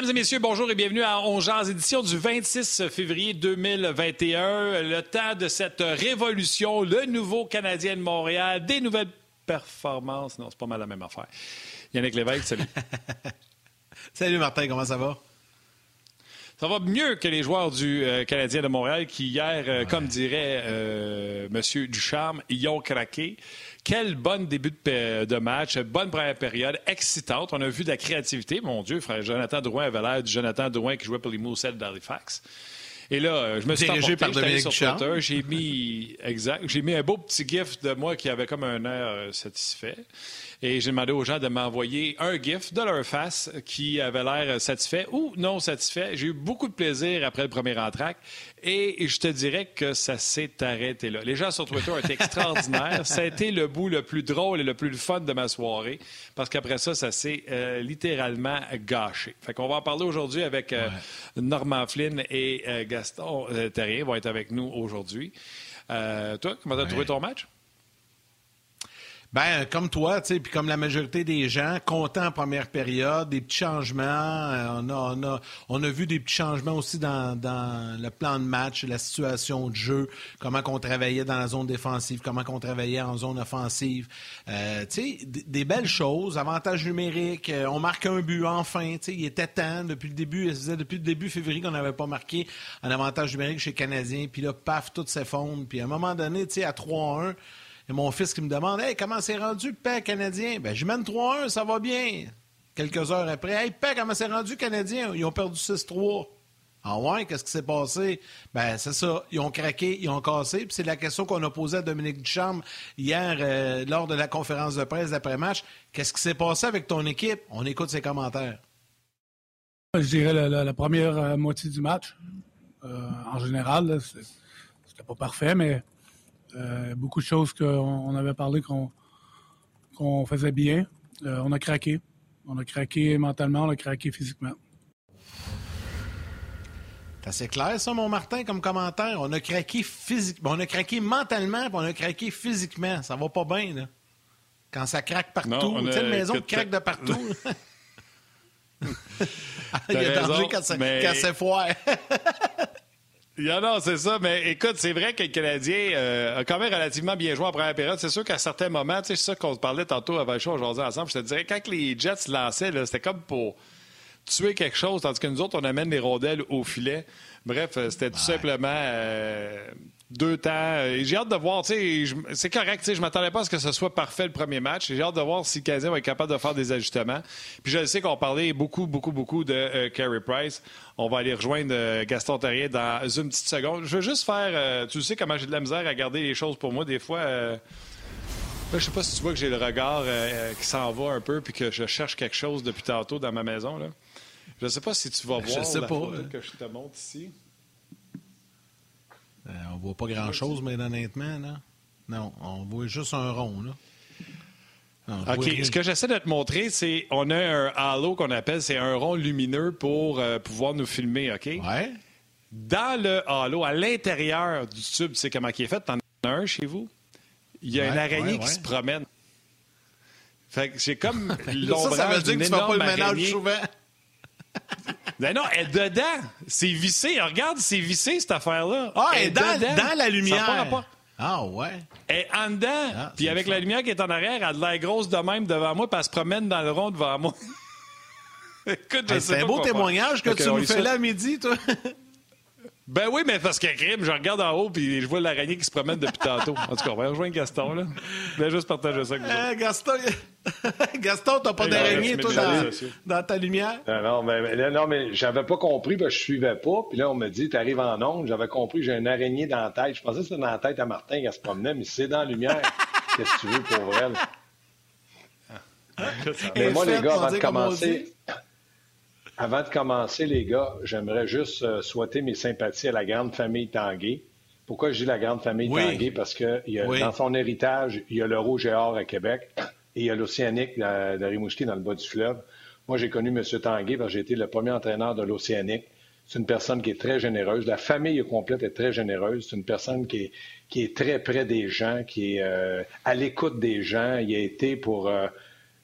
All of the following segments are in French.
Mesdames et messieurs, bonjour et bienvenue à Ongears, édition du 26 février 2021. Le temps de cette révolution, le nouveau Canadien de Montréal, des nouvelles performances. Non, c'est pas mal la même affaire. Yannick Lévesque, salut. salut Martin, comment ça va? Ça va mieux que les joueurs du euh, Canadien de Montréal qui, hier, euh, comme dirait euh, M. Ducharme, y ont craqué. Quel bon début de, match, bonne première période, excitante. On a vu de la créativité. Mon Dieu, frère Jonathan Drouin avait l'air du Jonathan Drouin qui jouait pour les Moussets d'Halifax. Et là, je me suis Dirigé par Dominique sur Twitter, j'ai mis exact, j'ai mis un beau petit gif de moi qui avait comme un air satisfait. Et j'ai demandé aux gens de m'envoyer un GIF de leur face qui avait l'air satisfait ou non satisfait. J'ai eu beaucoup de plaisir après le premier entraque. Et je te dirais que ça s'est arrêté là. Les gens sur Twitter ont été extraordinaires. ça a été le bout le plus drôle et le plus fun de ma soirée. Parce qu'après ça, ça s'est euh, littéralement gâché. Fait qu'on va en parler aujourd'hui avec euh, Normand Flynn et euh, Gaston Terrier vont être avec nous aujourd'hui. toi, comment as trouvé ton match? Ben, comme toi, tu sais, puis comme la majorité des gens, content en première période, des petits changements. Euh, on, a, on, a, on a vu des petits changements aussi dans, dans le plan de match, la situation de jeu, comment qu'on travaillait dans la zone défensive, comment qu'on travaillait en zone offensive. Euh, tu sais, des belles choses, avantage numérique. Euh, on marque un but enfin. Tu sais, il était temps depuis le début. Ça depuis le début février qu'on n'avait pas marqué un avantage numérique chez Canadiens. Puis là, paf, tout s'effondre. Puis à un moment donné, tu sais, à 3-1 mon fils qui me demande Hey, comment c'est rendu le paix canadien? Ben, je mène 3-1, ça va bien. Quelques heures après Hey, paix, comment c'est rendu canadien? Ils ont perdu 6-3. Ah ouais, qu'est-ce qui s'est passé? Ben, c'est ça. Ils ont craqué, ils ont cassé. Puis c'est la question qu'on a posée à Dominique Ducharme hier euh, lors de la conférence de presse d'après-match. Qu'est-ce qui s'est passé avec ton équipe? On écoute ses commentaires. Je dirais la, première euh, moitié du match. Euh, en général, c'était pas parfait, mais euh, beaucoup de choses qu'on avait parlé qu'on faisait bien. Euh, on a craqué. On a craqué mentalement, on a craqué physiquement. C'est assez clair, ça, mon Martin, comme commentaire. On a craqué physiquement. On a craqué mentalement, puis on a craqué physiquement. Ça va pas bien, là. Quand ça craque partout. Tu sais, une maison qui craque de partout. Il y a danger quand c'est foire. non, c'est ça. Mais écoute, c'est vrai que le Canadien euh, a quand même relativement bien joué en première période. C'est sûr qu'à certains moments, c'est ça qu'on se parlait tantôt avant le show aujourd'hui ensemble. Je te dirais, quand les Jets lançaient, c'était comme pour tuer quelque chose, tandis que nous autres, on amène les rondelles au filet. Bref, euh, c'était tout simplement euh, deux temps. J'ai hâte de voir, c'est correct, je m'attendais pas à ce que ce soit parfait le premier match. J'ai hâte de voir si le Canadien va être capable de faire des ajustements. Puis je sais qu'on parlait beaucoup, beaucoup, beaucoup de euh, Carey Price. On va aller rejoindre euh, Gaston Terrier dans une petite seconde. Je veux juste faire, euh, tu sais comment j'ai de la misère à garder les choses pour moi des fois. je sais pas si tu vois que j'ai le regard qui s'en va un peu puis que je cherche quelque chose depuis tantôt dans ma maison. Là. Je sais pas si tu vas voir sais la pas, que je te montre ici. On euh, on voit pas grand-chose, mais honnêtement, là. Non, on voit juste un rond, là. OK. Ce que j'essaie de te montrer, c'est on a un halo qu'on appelle, c'est un rond lumineux pour euh, pouvoir nous filmer, OK? Ouais. Dans le halo, à l'intérieur du tube, tu sais comment il est fait? T'en as un chez vous? Il y a une araignée qui se promène. Fait que c'est comme l'ombrage Ça, ça veut dire que tu fais pas le ménage souvent. Ben non, elle est dedans. C'est vissé. Regarde, c'est vissé, cette affaire-là. Ah, elle est dans, dans, la lumière. Ah, ouais. Est en dedans. Ah, puis avec la lumière qui est en arrière, elle a de l'air grosse de même devant moi, puis elle se promène dans le rond devant moi. Écoute, C'est un beau témoignage que tu nous fais là à midi, toi. Ben oui, mais parce que crime, je regarde en haut puis je vois l'araignée qui se promène depuis tantôt. En tout cas, on va rejoindre Gaston, là. Je voulais juste partager ça avec vous. Euh, Gaston, Gaston t'as pas d'araignée, toi, dans, ta lumière? Non, mais, non, mais j'avais pas compris, parce que je suivais pas. Puis là, on me dit, t'arrives en onde. J'avais compris, j'ai une araignée dans la tête. Je pensais que c'était dans la tête à Martin qui se promenait, mais c'est dans la lumière. Qu'est-ce que tu veux pour vrai? mais moi, les gars, avant de commencer... Avant de commencer, les gars, j'aimerais juste euh, souhaiter mes sympathies à la grande famille Tanguay. Pourquoi je dis la grande famille Tanguay? Parce que dans son héritage, il y a le Rouge et Or à Québec et il y a l'Océanique de, Rimouski dans le bas du fleuve. Moi, j'ai connu M. Tanguay parce que j'ai été le premier entraîneur de l'Océanique. C'est une personne qui est très généreuse. La famille complète est très généreuse. C'est une personne qui est, très près des gens, qui est euh, à l'écoute des gens. Il a été pour... Euh,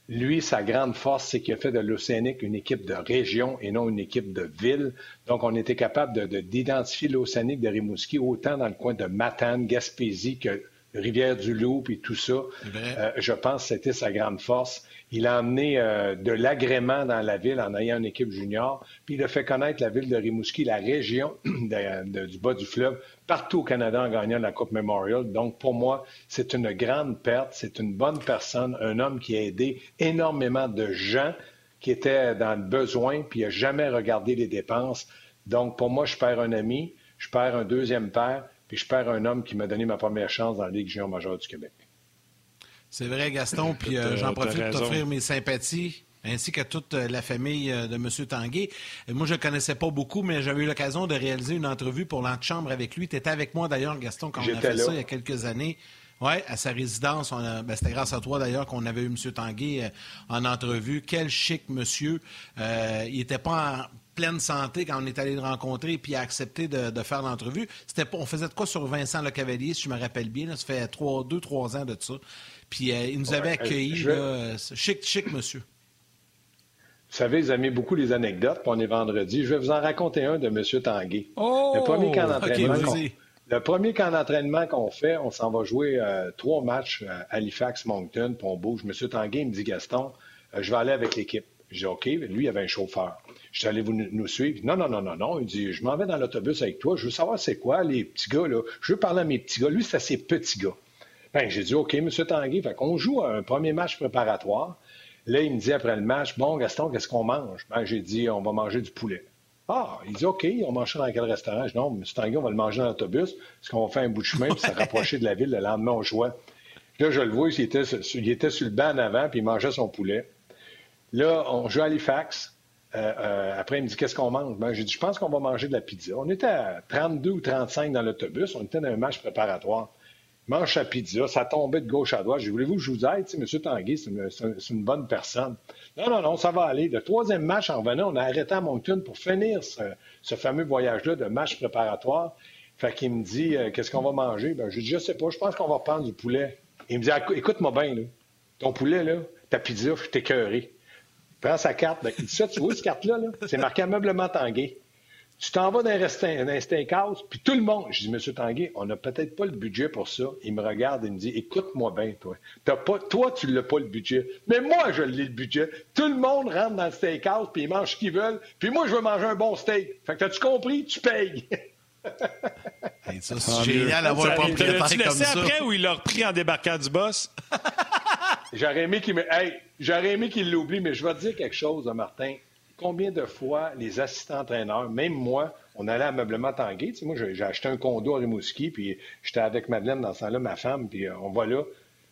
lui, sa grande force, c'est qu'il a fait de l'Océanique une équipe de région et non une équipe de ville. Donc, on était capable d'identifier l'Océanique de Rimouski autant dans le coin de Matane, Gaspésie que Rivière-du-Loup et tout ça. Euh, je pense que c'était sa grande force. Il a amené euh, de l'agrément dans la ville en ayant une équipe junior, puis il a fait connaître la ville de Rimouski, la région du bas du fleuve, partout au Canada en gagnant la Coupe Memorial. Donc, pour moi, c'est une grande perte. C'est une bonne personne, un homme qui a aidé énormément de gens qui étaient dans le besoin, puis il n'a jamais regardé les dépenses. Donc, pour moi, je perds un ami, je perds un deuxième père, puis je perds un homme qui m'a donné ma première chance dans la Ligue junior majeure du Québec. C'est vrai, Gaston, puis euh, j'en profite pour t'offrir mes sympathies ainsi que toute euh, la famille euh, de M. Tanguay. Moi, je ne connaissais pas beaucoup, mais j'avais eu l'occasion de réaliser une entrevue pour l'antichambre avec lui. Tu étais avec moi, d'ailleurs, Gaston, quand on a fait ça il y a quelques années. Oui, à sa résidence. Ben, c'était grâce à toi, d'ailleurs, qu'on avait eu M. Tanguay en entrevue. Quel chic monsieur. il n'était pas en pleine santé quand on est allé le rencontrer puis a accepté de, faire l'entrevue. C'était, on faisait de quoi sur Vincent Le Cavalier, si je me rappelle bien. ça fait trois, deux, trois ans de ça. Puis euh, il nous avait accueillis. chic, chic, monsieur. Vous savez, ils aimaient beaucoup les anecdotes, puis on est vendredi. Je vais vous en raconter un de M. Tanguay. Oh! Le premier camp d'entraînement. le premier camp d'entraînement qu'on fait, on s'en va jouer euh, trois matchs à Halifax, Moncton, puis on bouge. M. Tanguay me dit Gaston, euh, je vais aller avec l'équipe. Je dis OK, lui, il avait un chauffeur. Je suis allé vous nous suivre? Non, non, non, non, non. Il dit, je m'en vais dans l'autobus avec toi. Je veux savoir c'est quoi les petits gars, là. Je veux parler à mes petits gars. Lui, c'est ses petits gars. Ben, j'ai dit, OK, M. Tanguy. Fait qu'on joue un premier match préparatoire. Là, il me dit après le match, bon, Gaston, qu'est-ce qu'on mange? Ben, j'ai dit, on va manger du poulet. Ah, il dit, OK, on mange ça dans quel restaurant? Je dis, non, M. Tanguy, on va le manger dans l'autobus, parce qu'on va faire un bout de chemin, puis se rapprocher de la ville. Le lendemain, on jouait. Là, je le vois, il était, il était sur le banc en avant, puis il mangeait son poulet. Là, on joue à Halifax. Euh, euh, après, il me dit Qu'est-ce qu'on mange? Ben, J'ai dit Je pense qu'on va manger de la pizza. On était à 32 ou 35 dans l'autobus. On était dans un match préparatoire. Mange sa pizza. Ça tombait de gauche à droite. J'ai dit Voulez-vous que je vous aide? M. Tanguy, c'est une, bonne personne. Non, non, non, ça va aller. Le troisième match en revenant, on a arrêté à Moncton pour finir ce, fameux voyage-là de match préparatoire. Fait qu'il me dit euh, Qu'est-ce qu'on va manger? Ben, Je dis Je sais pas. Je pense qu'on va prendre du poulet. Il me dit Écoute-moi bien, là. ton poulet, là, ta pizza, je t'ai prends sa carte. Ben, il dit ça, tu vois, cette carte-là, c'est marqué ameublement Tanguay. Tu t'en vas dans un steakhouse, puis tout le monde, je dis, Monsieur Tanguay, on n'a peut-être pas le budget pour ça. Il me regarde et me dit, écoute-moi bien, toi. pas, toi, tu l'as pas le budget. Mais moi, je l'ai le budget. Tout le monde rentre dans le steakhouse, puis ils mangent ce qu'ils veulent. Puis moi, je veux manger un bon steak. Fait que t'as-tu compris? Tu payes. ça, c'est génial d'avoir un propriétaire comme ça. Tu après ou il l'a repris en débarquant du boss? J'aurais aimé qu'il me... J'aurais aimé qu'il l'oublie, mais je vais te dire quelque chose, Martin. Combien de fois les assistants entraîneurs, même moi, on allait à Meublement Tanguay. Tu sais, moi, j'ai acheté un condo à Rimouski, puis j'étais avec Madeleine dans ce temps-là, ma femme, puis euh, on va là.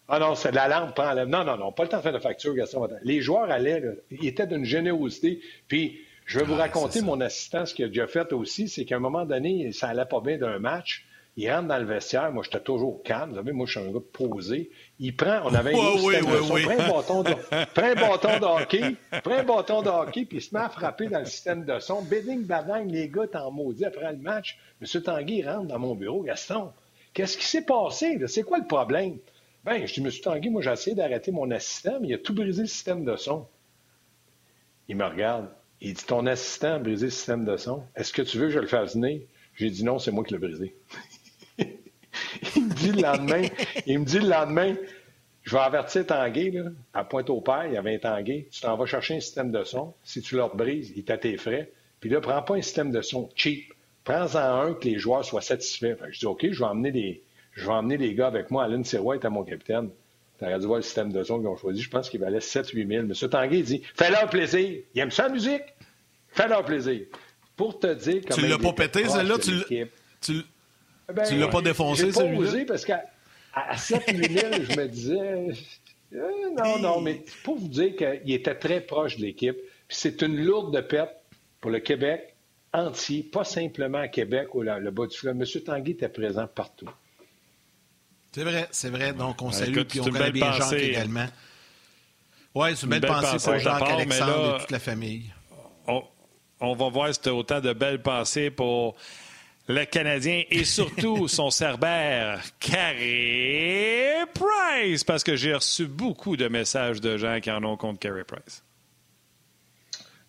Ah non, c'est de la lampe, prends la... Non, non, non, pas le temps de faire de facture, Gaston. Les joueurs allaient, là, ils étaient d'une générosité. Puis, je vais vous raconter mon assistant, ce qu'il a déjà fait aussi, c'est qu'à un moment donné, ça allait pas bien d'un match. Il rentre dans le vestiaire. Moi, j'étais toujours calme. Vous savez, moi, je suis un gars posé. Il prend, on avait un oui, oui, un bâton de, prend un bâton de hockey, un bâton de hockey, puis il se met à frapper dans le système de son. Bidding, badang, les gars, t'en maudit après le match. M. Tanguy rentre dans mon bureau. Gaston, qu'est-ce qui s'est passé? C'est quoi le problème? Ben, je dis, M. Tanguy, moi, j'ai essayé d'arrêter mon assistant, mais il a tout brisé le système de son. Il me regarde. Il dit, ton assistant a brisé le système de son. Est-ce que tu veux que je le fasse venir? J'ai dit non, c'est moi qui l'ai brisé. Il me dit le lendemain, il me dit le lendemain, je vais avertir Tanguay, là, à Pointe-au-Père, il y avait un Tanguay, tu t'en vas chercher un système de son, si tu leur brises, il t'a tes frais, puis là, prends pas un système de son cheap, Prends-en un que les joueurs soient satisfaits. je dis, OK, je vais emmener les, je vais emmener les gars avec moi. Alan White à mon capitaine. Tu dû voir le système de son qu'ils ont choisi. Je pense qu'il valait 7-8 000. M. Tanguay dit Fais-leur plaisir. Il aime ça, la musique Fais-leur plaisir. Pour te dire comment. Tu l'as pas pété, celle-là Tu, tu, ben, tu l'as pas défoncé, celui-là pas osé parce qu'à à 7-8 000, je me disais euh, Non, non, mais pour vous dire qu'il était très proche de l'équipe. c'est une lourde perte pour le Québec entier, pas simplement à Québec ou le bas du fleuve. M. Tanguy était présent partout. C'est vrai, c'est vrai. Donc, on salue et on connaît bien Jacques également. Oui, c'est une belle, pensée, pour Jacques-Alexandre et toute la famille. On, va voir si tu autant de belles pensées pour le Canadien et surtout son cerbère, Carey Price, parce que j'ai reçu beaucoup de messages de gens qui en ont contre Carey Price.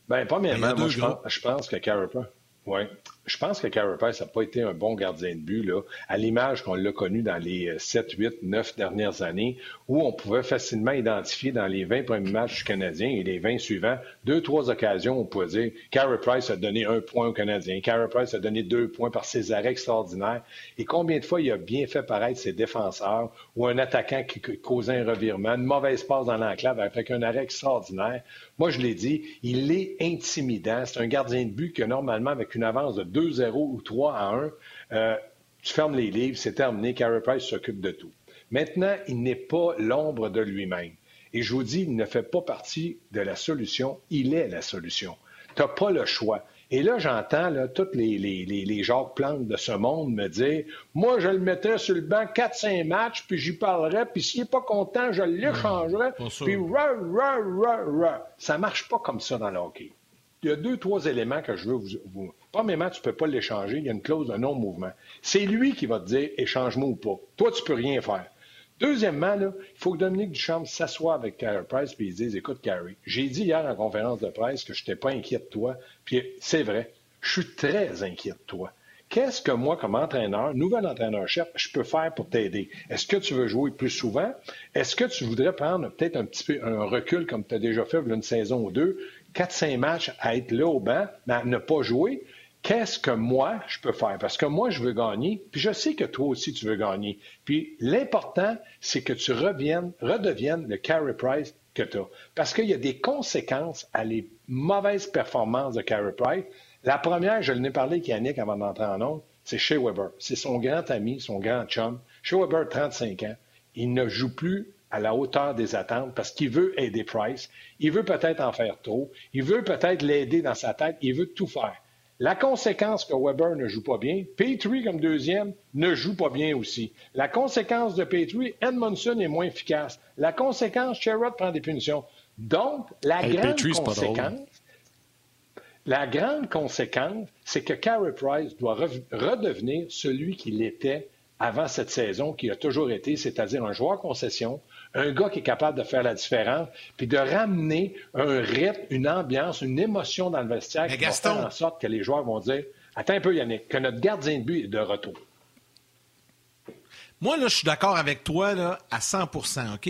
Bien, premièrement, moi, je, pense, je pense que Carey Price. Oui. Je pense que Price n'a pas été un bon gardien de but, là, à l'image qu'on l'a connu dans les 7, 8, 9 dernières années, où on pouvait facilement identifier dans les 20 premiers matchs du Canadien et les 20 suivants, deux, trois occasions, on pouvait dire Carey Price a donné un point au Canadien, Carey Price a donné deux points par ses arrêts extraordinaires. Et combien de fois il a bien fait paraître ses défenseurs ou un attaquant qui causait un revirement, une mauvaise passe dans l'enclave avec un arrêt extraordinaire. Moi, je l'ai dit, il est intimidant. C'est un gardien de but que normalement, avec une avance de 2-0 ou 3 à 1, euh, tu fermes les livres, c'est terminé, Carey Price s'occupe de tout. Maintenant, il n'est pas l'ombre de lui-même. Et je vous dis, il ne fait pas partie de la solution, il est la solution. Tu n'as pas le choix. Et là, j'entends tous les, les, les, les Jacques de ce monde me dire Moi, je le mettrais sur le banc 4-5 matchs, puis j'y parlerais, puis s'il n'est pas content, je l'échangerais. Puis ra, ra, ra, ra. Ça marche pas comme ça dans le hockey. Il y a deux, trois éléments que je veux vous. vous... Premièrement, tu ne peux pas l'échanger. Il y a une clause de non-mouvement. C'est lui qui va te dire échange-moi ou pas. Toi, tu ne peux rien faire. Deuxièmement, il faut que Dominique Duchamp s'assoie avec Carey Price et il dise Écoute, Carey, j'ai dit hier en conférence de presse que je n'étais pas inquiet de toi. Puis c'est vrai, je suis très inquiet de toi. Qu'est-ce que moi, comme entraîneur, nouvel entraîneur-chef, je peux faire pour t'aider? Est-ce que tu veux jouer plus souvent? Est-ce que tu voudrais prendre peut-être un petit peu un recul comme tu as déjà fait une saison ou deux, 4-5 matchs à être là au banc, mais à ne pas jouer? Qu'est-ce que moi, je peux faire? Parce que moi, je veux gagner, puis je sais que toi aussi, tu veux gagner. Puis l'important, c'est que tu reviennes, redeviennes le carry price que tu as. Parce qu'il y a des conséquences à les mauvaises performances de carry price. La première, je l'ai parlé avec Yannick avant d'entrer en ondes, c'est Shea Weber. C'est son grand ami, son grand chum. Shea Weber, 35 ans. Il ne joue plus à la hauteur des attentes parce qu'il veut aider Price. Il veut peut-être en faire trop. Il veut peut-être l'aider dans sa tête. Il veut tout faire. La conséquence que Weber ne joue pas bien, Petrie comme deuxième ne joue pas bien aussi. La conséquence de Petrie, Edmondson est moins efficace. La conséquence, Sherrod prend des punitions. Donc, la grande conséquence, la grande conséquence, c'est que Carey Price doit redevenir celui qu'il était avant cette saison, qui a toujours été, c'est-à-dire un joueur concession, un gars qui est capable de faire la différence, puis de ramener un rythme, une ambiance, une émotion dans le vestiaire qui va faire en sorte que les joueurs vont dire Attends un peu, Yannick, que notre gardien de but est de retour. Moi, là, je suis d'accord avec toi là, à 100 OK?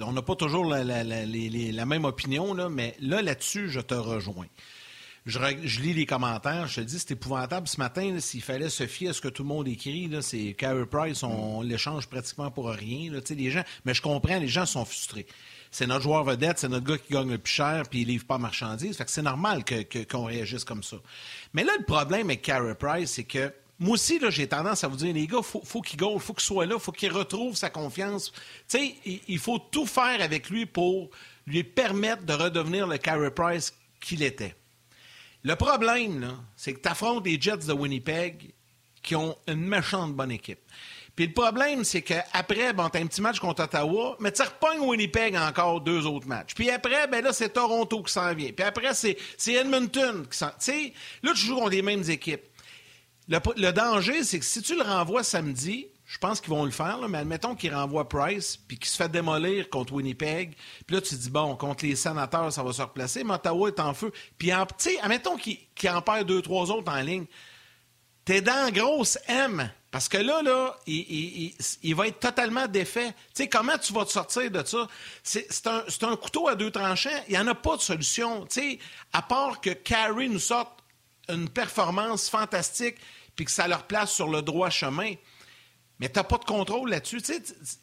on n'a pas toujours la, la, même opinion, là, mais là, là-dessus, je te rejoins je, lis les commentaires, je te dis, c'est épouvantable. Ce matin, s'il fallait se fier à ce que tout le monde écrit, c'est Carey Price, on, l'échange pratiquement pour rien. Là, les gens, mais je comprends, les gens sont frustrés. C'est notre joueur vedette, c'est notre gars qui gagne le plus cher, puis il livre pas marchandises. Fait que c'est normal qu'on réagisse comme ça. Mais là, le problème avec Carey Price, c'est que moi aussi, j'ai tendance à vous dire, les gars, faut, faut qu'il gagne, faut qu'il soit là, faut qu'il retrouve sa confiance. Tu sais, il, il, faut tout faire avec lui pour lui permettre de redevenir le Carey Price qu'il était. Le problème, c'est que tu affrontes les Jets de Winnipeg qui ont une méchante bonne équipe. Puis le problème, c'est qu'après, bon, t'as un petit match contre Ottawa, mais tu repognes Winnipeg encore deux autres matchs. Puis après, ben là, c'est Toronto qui s'en vient. Puis après, c'est Edmonton qui s'en... Tu sais, là, tu joues contre les mêmes équipes. Le, le danger, c'est que si tu le renvoies samedi, je pense qu'ils vont le faire, mais admettons qu'ils renvoient Price puis qu'il se fait démolir contre Winnipeg. Puis là, tu te dis, bon, contre les sénateurs, ça va se replacer. Mais Ottawa est en feu. Puis, tu sais, admettons qu'il en perd deux, trois autres en ligne. T'es dans grosse M. Parce que là, là, il, va être totalement défait. Tu sais, comment tu vas te sortir de ça? C'est un, un, couteau à deux tranchants. Il n'y en a pas de solution. Tu sais, à part que Carrie nous sorte une performance fantastique puis que ça leur place sur le droit chemin. Mais tu n'as pas de contrôle là-dessus.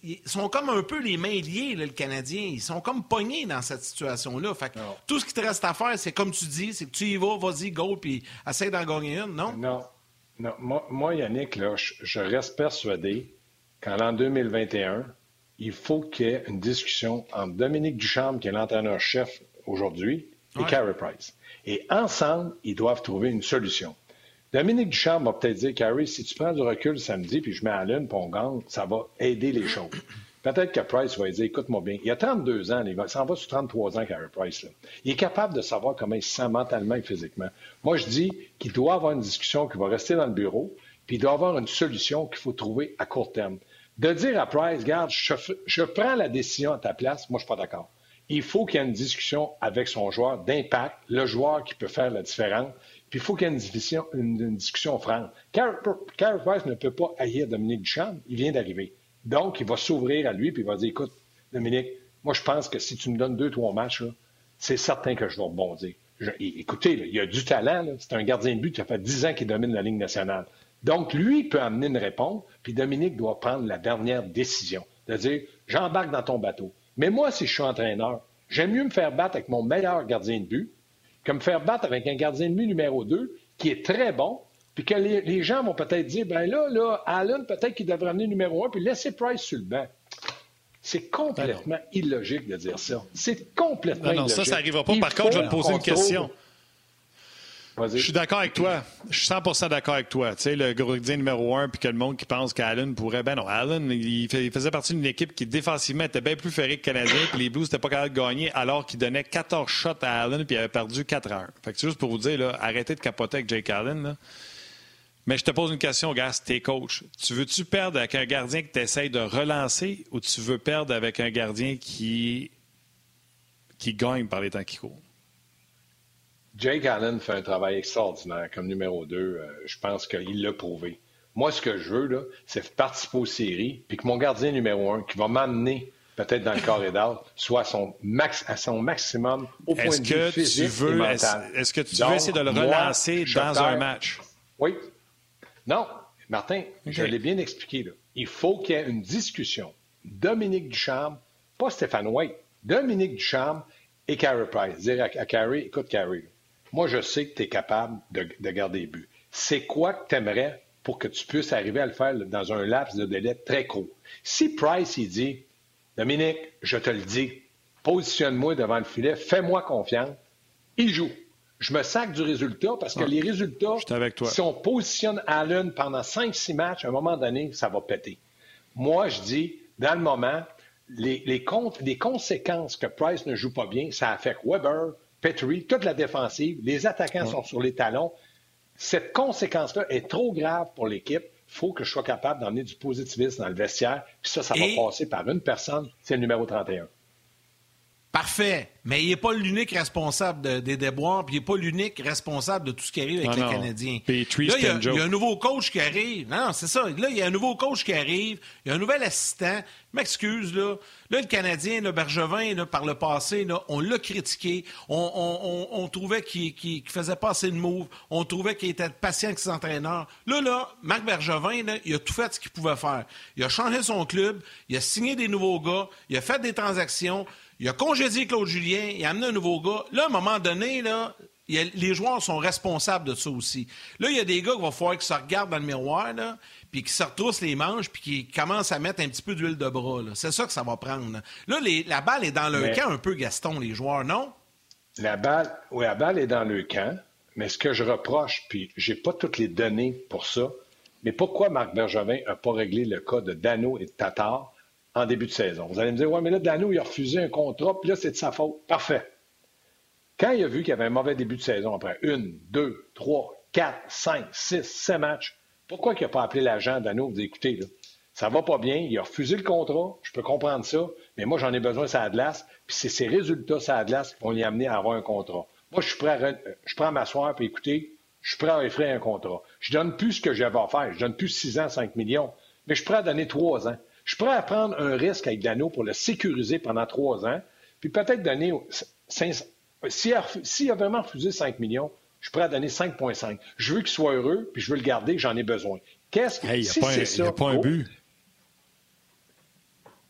Ils sont comme un peu les mains liées, le Canadien. Ils sont comme pognés dans cette situation-là. Fait tout ce qui te reste à faire, c'est comme tu dis, c'est que tu y vas, vas-y, go, puis essaie d'en gagner une, non? Non. non. Moi, Yannick, là, je, reste persuadé qu'en 2021, il faut qu'il y ait une discussion entre Dominique Duchamp, qui est l'entraîneur-chef aujourd'hui, et Carey Price. Et ensemble, ils doivent trouver une solution. Dominique Duchamp va peut-être dire, Carey, si tu prends du recul samedi puis je mets à l'une, puis on gagne, ça va aider les choses. Peut-être que Price va dire, écoute-moi bien, il a 32 ans, il s'en va sur 33 ans, Carey Price. Là. Il est capable de savoir comment il se sent mentalement et physiquement. Moi, je dis qu'il doit avoir une discussion qui va rester dans le bureau, puis il doit avoir une solution qu'il faut trouver à court terme. De dire à Price, regarde, je, je prends la décision à ta place, moi, je ne suis pas d'accord. Il faut qu'il y ait une discussion avec son joueur d'impact, le joueur qui peut faire la différence. Puis il faut qu'il y ait une discussion, une, discussion franche. Carey Price ne peut pas haïr Dominique Duchamp. Il vient d'arriver. Donc, il va s'ouvrir à lui puis il va dire Écoute, Dominique, moi, je pense que si tu me donnes deux, trois matchs, c'est certain que je vais rebondir. écoutez, il a du talent. C'est un gardien de but qui a fait dix ans qu'il domine la Ligue nationale. Donc, lui peut amener une réponse, puis Dominique doit prendre la dernière décision. De dire J'embarque dans ton bateau. Mais moi, si je suis entraîneur, j'aime mieux me faire battre avec mon meilleur gardien de but que me faire battre avec un gardien de but numéro 2 qui est très bon, puis que les, gens vont peut-être dire, ben là, là, Allen, peut-être qu'il devrait amener numéro 1, puis laisser Price sur le banc. C'est complètement illogique de dire ça. C'est complètement non, non, ça, ça n'arrivera pas. Par contre, je vais te poser une question. Je suis d'accord avec toi. Je suis 100% d'accord avec toi. Tu sais, le gardien numéro un, puis que le monde qui pense qu'Allen pourrait. Ben non, Allen, il, faisait partie d'une équipe qui défensivement était bien plus ferrée que Canadien, puis les Blues n'étaient pas capables de gagner alors qu'il donnait 14 shots à Allen, puis il avait perdu 4 à 1. Fait que c'est juste pour vous dire, là, arrêtez de capoter avec Jake Allen. Mais je te pose une question, gars, t'es coach. Tu veux-tu perdre avec un gardien qui t'essaye de relancer ou tu veux perdre avec un gardien qui, qui gagne par les temps qui courent? Jake Allen fait un travail extraordinaire comme numéro 2. Euh, je pense qu'il l'a prouvé. Moi, ce que je veux, c'est participer aux séries, puis que mon gardien numéro 1, qui va m'amener peut-être dans le corridor, soit à son, max, à son maximum au point de vue physique tu veux, Est-ce que tu veux essayer de le relancer dans un match? Oui. Non, Martin, je l'ai bien expliqué. Là. Il faut qu'il y ait une discussion. Dominique Ducharme, pas Stéphane White, Dominique Ducharme et Carey Price. Dire à, à Carey, écoute Carey, moi, je sais que tu es capable de, garder les buts. C'est quoi que tu aimerais pour que tu puisses arriver à le faire dans un laps de délai très court? Si Price, il dit, Dominique, je te le dis, positionne-moi devant le filet, fais-moi confiance, il joue. Je me sac du résultat parce que les résultats, si on positionne Allen pendant 5-6 matchs, à un moment donné, ça va péter. Moi, je dis, dans le moment, les, les, les conséquences que Price ne joue pas bien, ça affecte Weber, Petrie, toute la défensive, les attaquants sont sur les talons. Cette conséquence-là est trop grave pour l'équipe. Il faut que je sois capable d'emmener du positivisme dans le vestiaire. Puis ça, ça va passer par une personne, c'est le numéro 31. Parfait. Mais il n'est pas l'unique responsable des déboires, puis il n'est pas l'unique responsable de tout ce qui arrive avec les Canadiens. là, il y, a, un nouveau coach qui arrive. Non, c'est ça. Là, il y a un nouveau coach qui arrive. Il y a un nouvel assistant. M'excuse, là. Là, le Canadien, le Bergevin, là, par le passé, là, on l'a critiqué. On, trouvait qu'il faisait pas assez de moves. On trouvait qu'il était patient avec ses entraîneurs. Là, là, Marc Bergevin, là, il a tout fait ce qu'il pouvait faire. Il a changé son club. Il a signé des nouveaux gars. Il a fait des transactions. Il a congédié Claude Julien, il a amené un nouveau gars. Là, à un moment donné, là, les joueurs sont responsables de ça aussi. Là, il y a des gars qui vont falloir qu'ils se regardent dans le miroir, là, puis qui se retroussent les manches, puis qui commencent à mettre un petit peu d'huile de bras. C'est ça que ça va prendre. Là, la balle est dans le camp un peu, Gaston, les joueurs, non? La balle, oui, la balle est dans le camp, mais ce que je reproche, puis j'ai pas toutes les données pour ça, mais pourquoi Marc Bergevin n'a pas réglé le cas de Dano et de Tatar? En début de saison. Vous allez me dire, ouais, mais là, Dano, il a refusé un contrat, puis là, c'est de sa faute. Parfait. Quand il a vu qu'il y avait un mauvais début de saison après une, deux, trois, quatre, cinq, six, sept matchs, pourquoi il n'a pas appelé l'agent Dano pour dire, écoutez, là, ça va pas bien, il a refusé le contrat, je peux comprendre ça, mais moi, j'en ai besoin, ça glace, puis c'est ses résultats, ça glace, qui vont l'y amener à avoir un contrat. Moi, je suis prêt à, je prends m'asseoir, puis écoutez, je suis prêt à offrir un contrat. Je donne plus ce que j'avais à faire, je donne plus 6 ans, 5 millions, mais je suis prêt à donner 3 ans. Je pourrais à prendre un risque avec Dano pour le sécuriser pendant trois ans, puis peut-être donner. S'il a, a, vraiment refusé 5 millions, Je suis prêt à donner 5,5. Je veux qu'il soit heureux, puis je veux le garder, j'en ai besoin. Qu'est-ce que hey, si c'est Il n'y a pas un oh. but.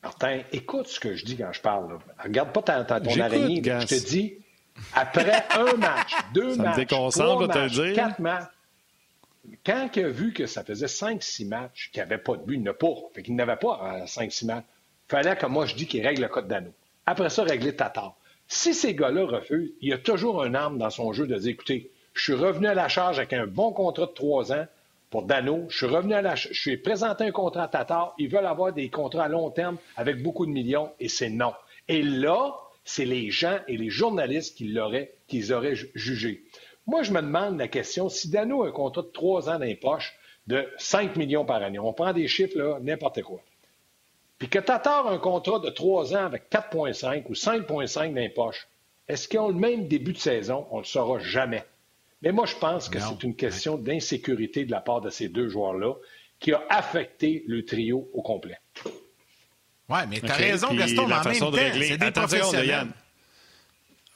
Martin, écoute ce que je dis quand je parle. Regarde pas ta, ton araignée. Je te dis, après un match, deux matchs, trois matchs, quatre matchs, quand il a vu que ça faisait 5-6 matchs qu'il n'y avait pas de but, il n'a pas. Fait qu'il n'avait pas 5-6 matchs. Il fallait que moi je dis qu'il règle le code d'anneau. Après ça, régler Tatar. Si ces gars-là refusent, il y a toujours un arme dans son jeu de dire écoutez, je suis revenu à la charge avec un bon contrat de trois ans pour Dano. Je suis revenu à la je suis présenté un contrat à Tatar. Ils veulent avoir des contrats à long terme avec beaucoup de millions et c'est non. Et là, c'est les gens et les journalistes qui l'auraient, qu'ils auraient jugé. Moi, je me demande la question, si Dano a un contrat de trois ans dans les poches de 5 millions par année, on prend des chiffres, là, n'importe quoi, puis que Tatar a un contrat de trois ans avec 4,5 ou 5,5 dans les poches, est-ce qu'ils ont le même début de saison? On ne le saura jamais. Mais moi, je pense que c'est une question d'insécurité de la part de ces deux joueurs-là qui a affecté le trio au complet. Oui, mais tu as raison, Gaston, mais en même temps, c'est des attends professionnels.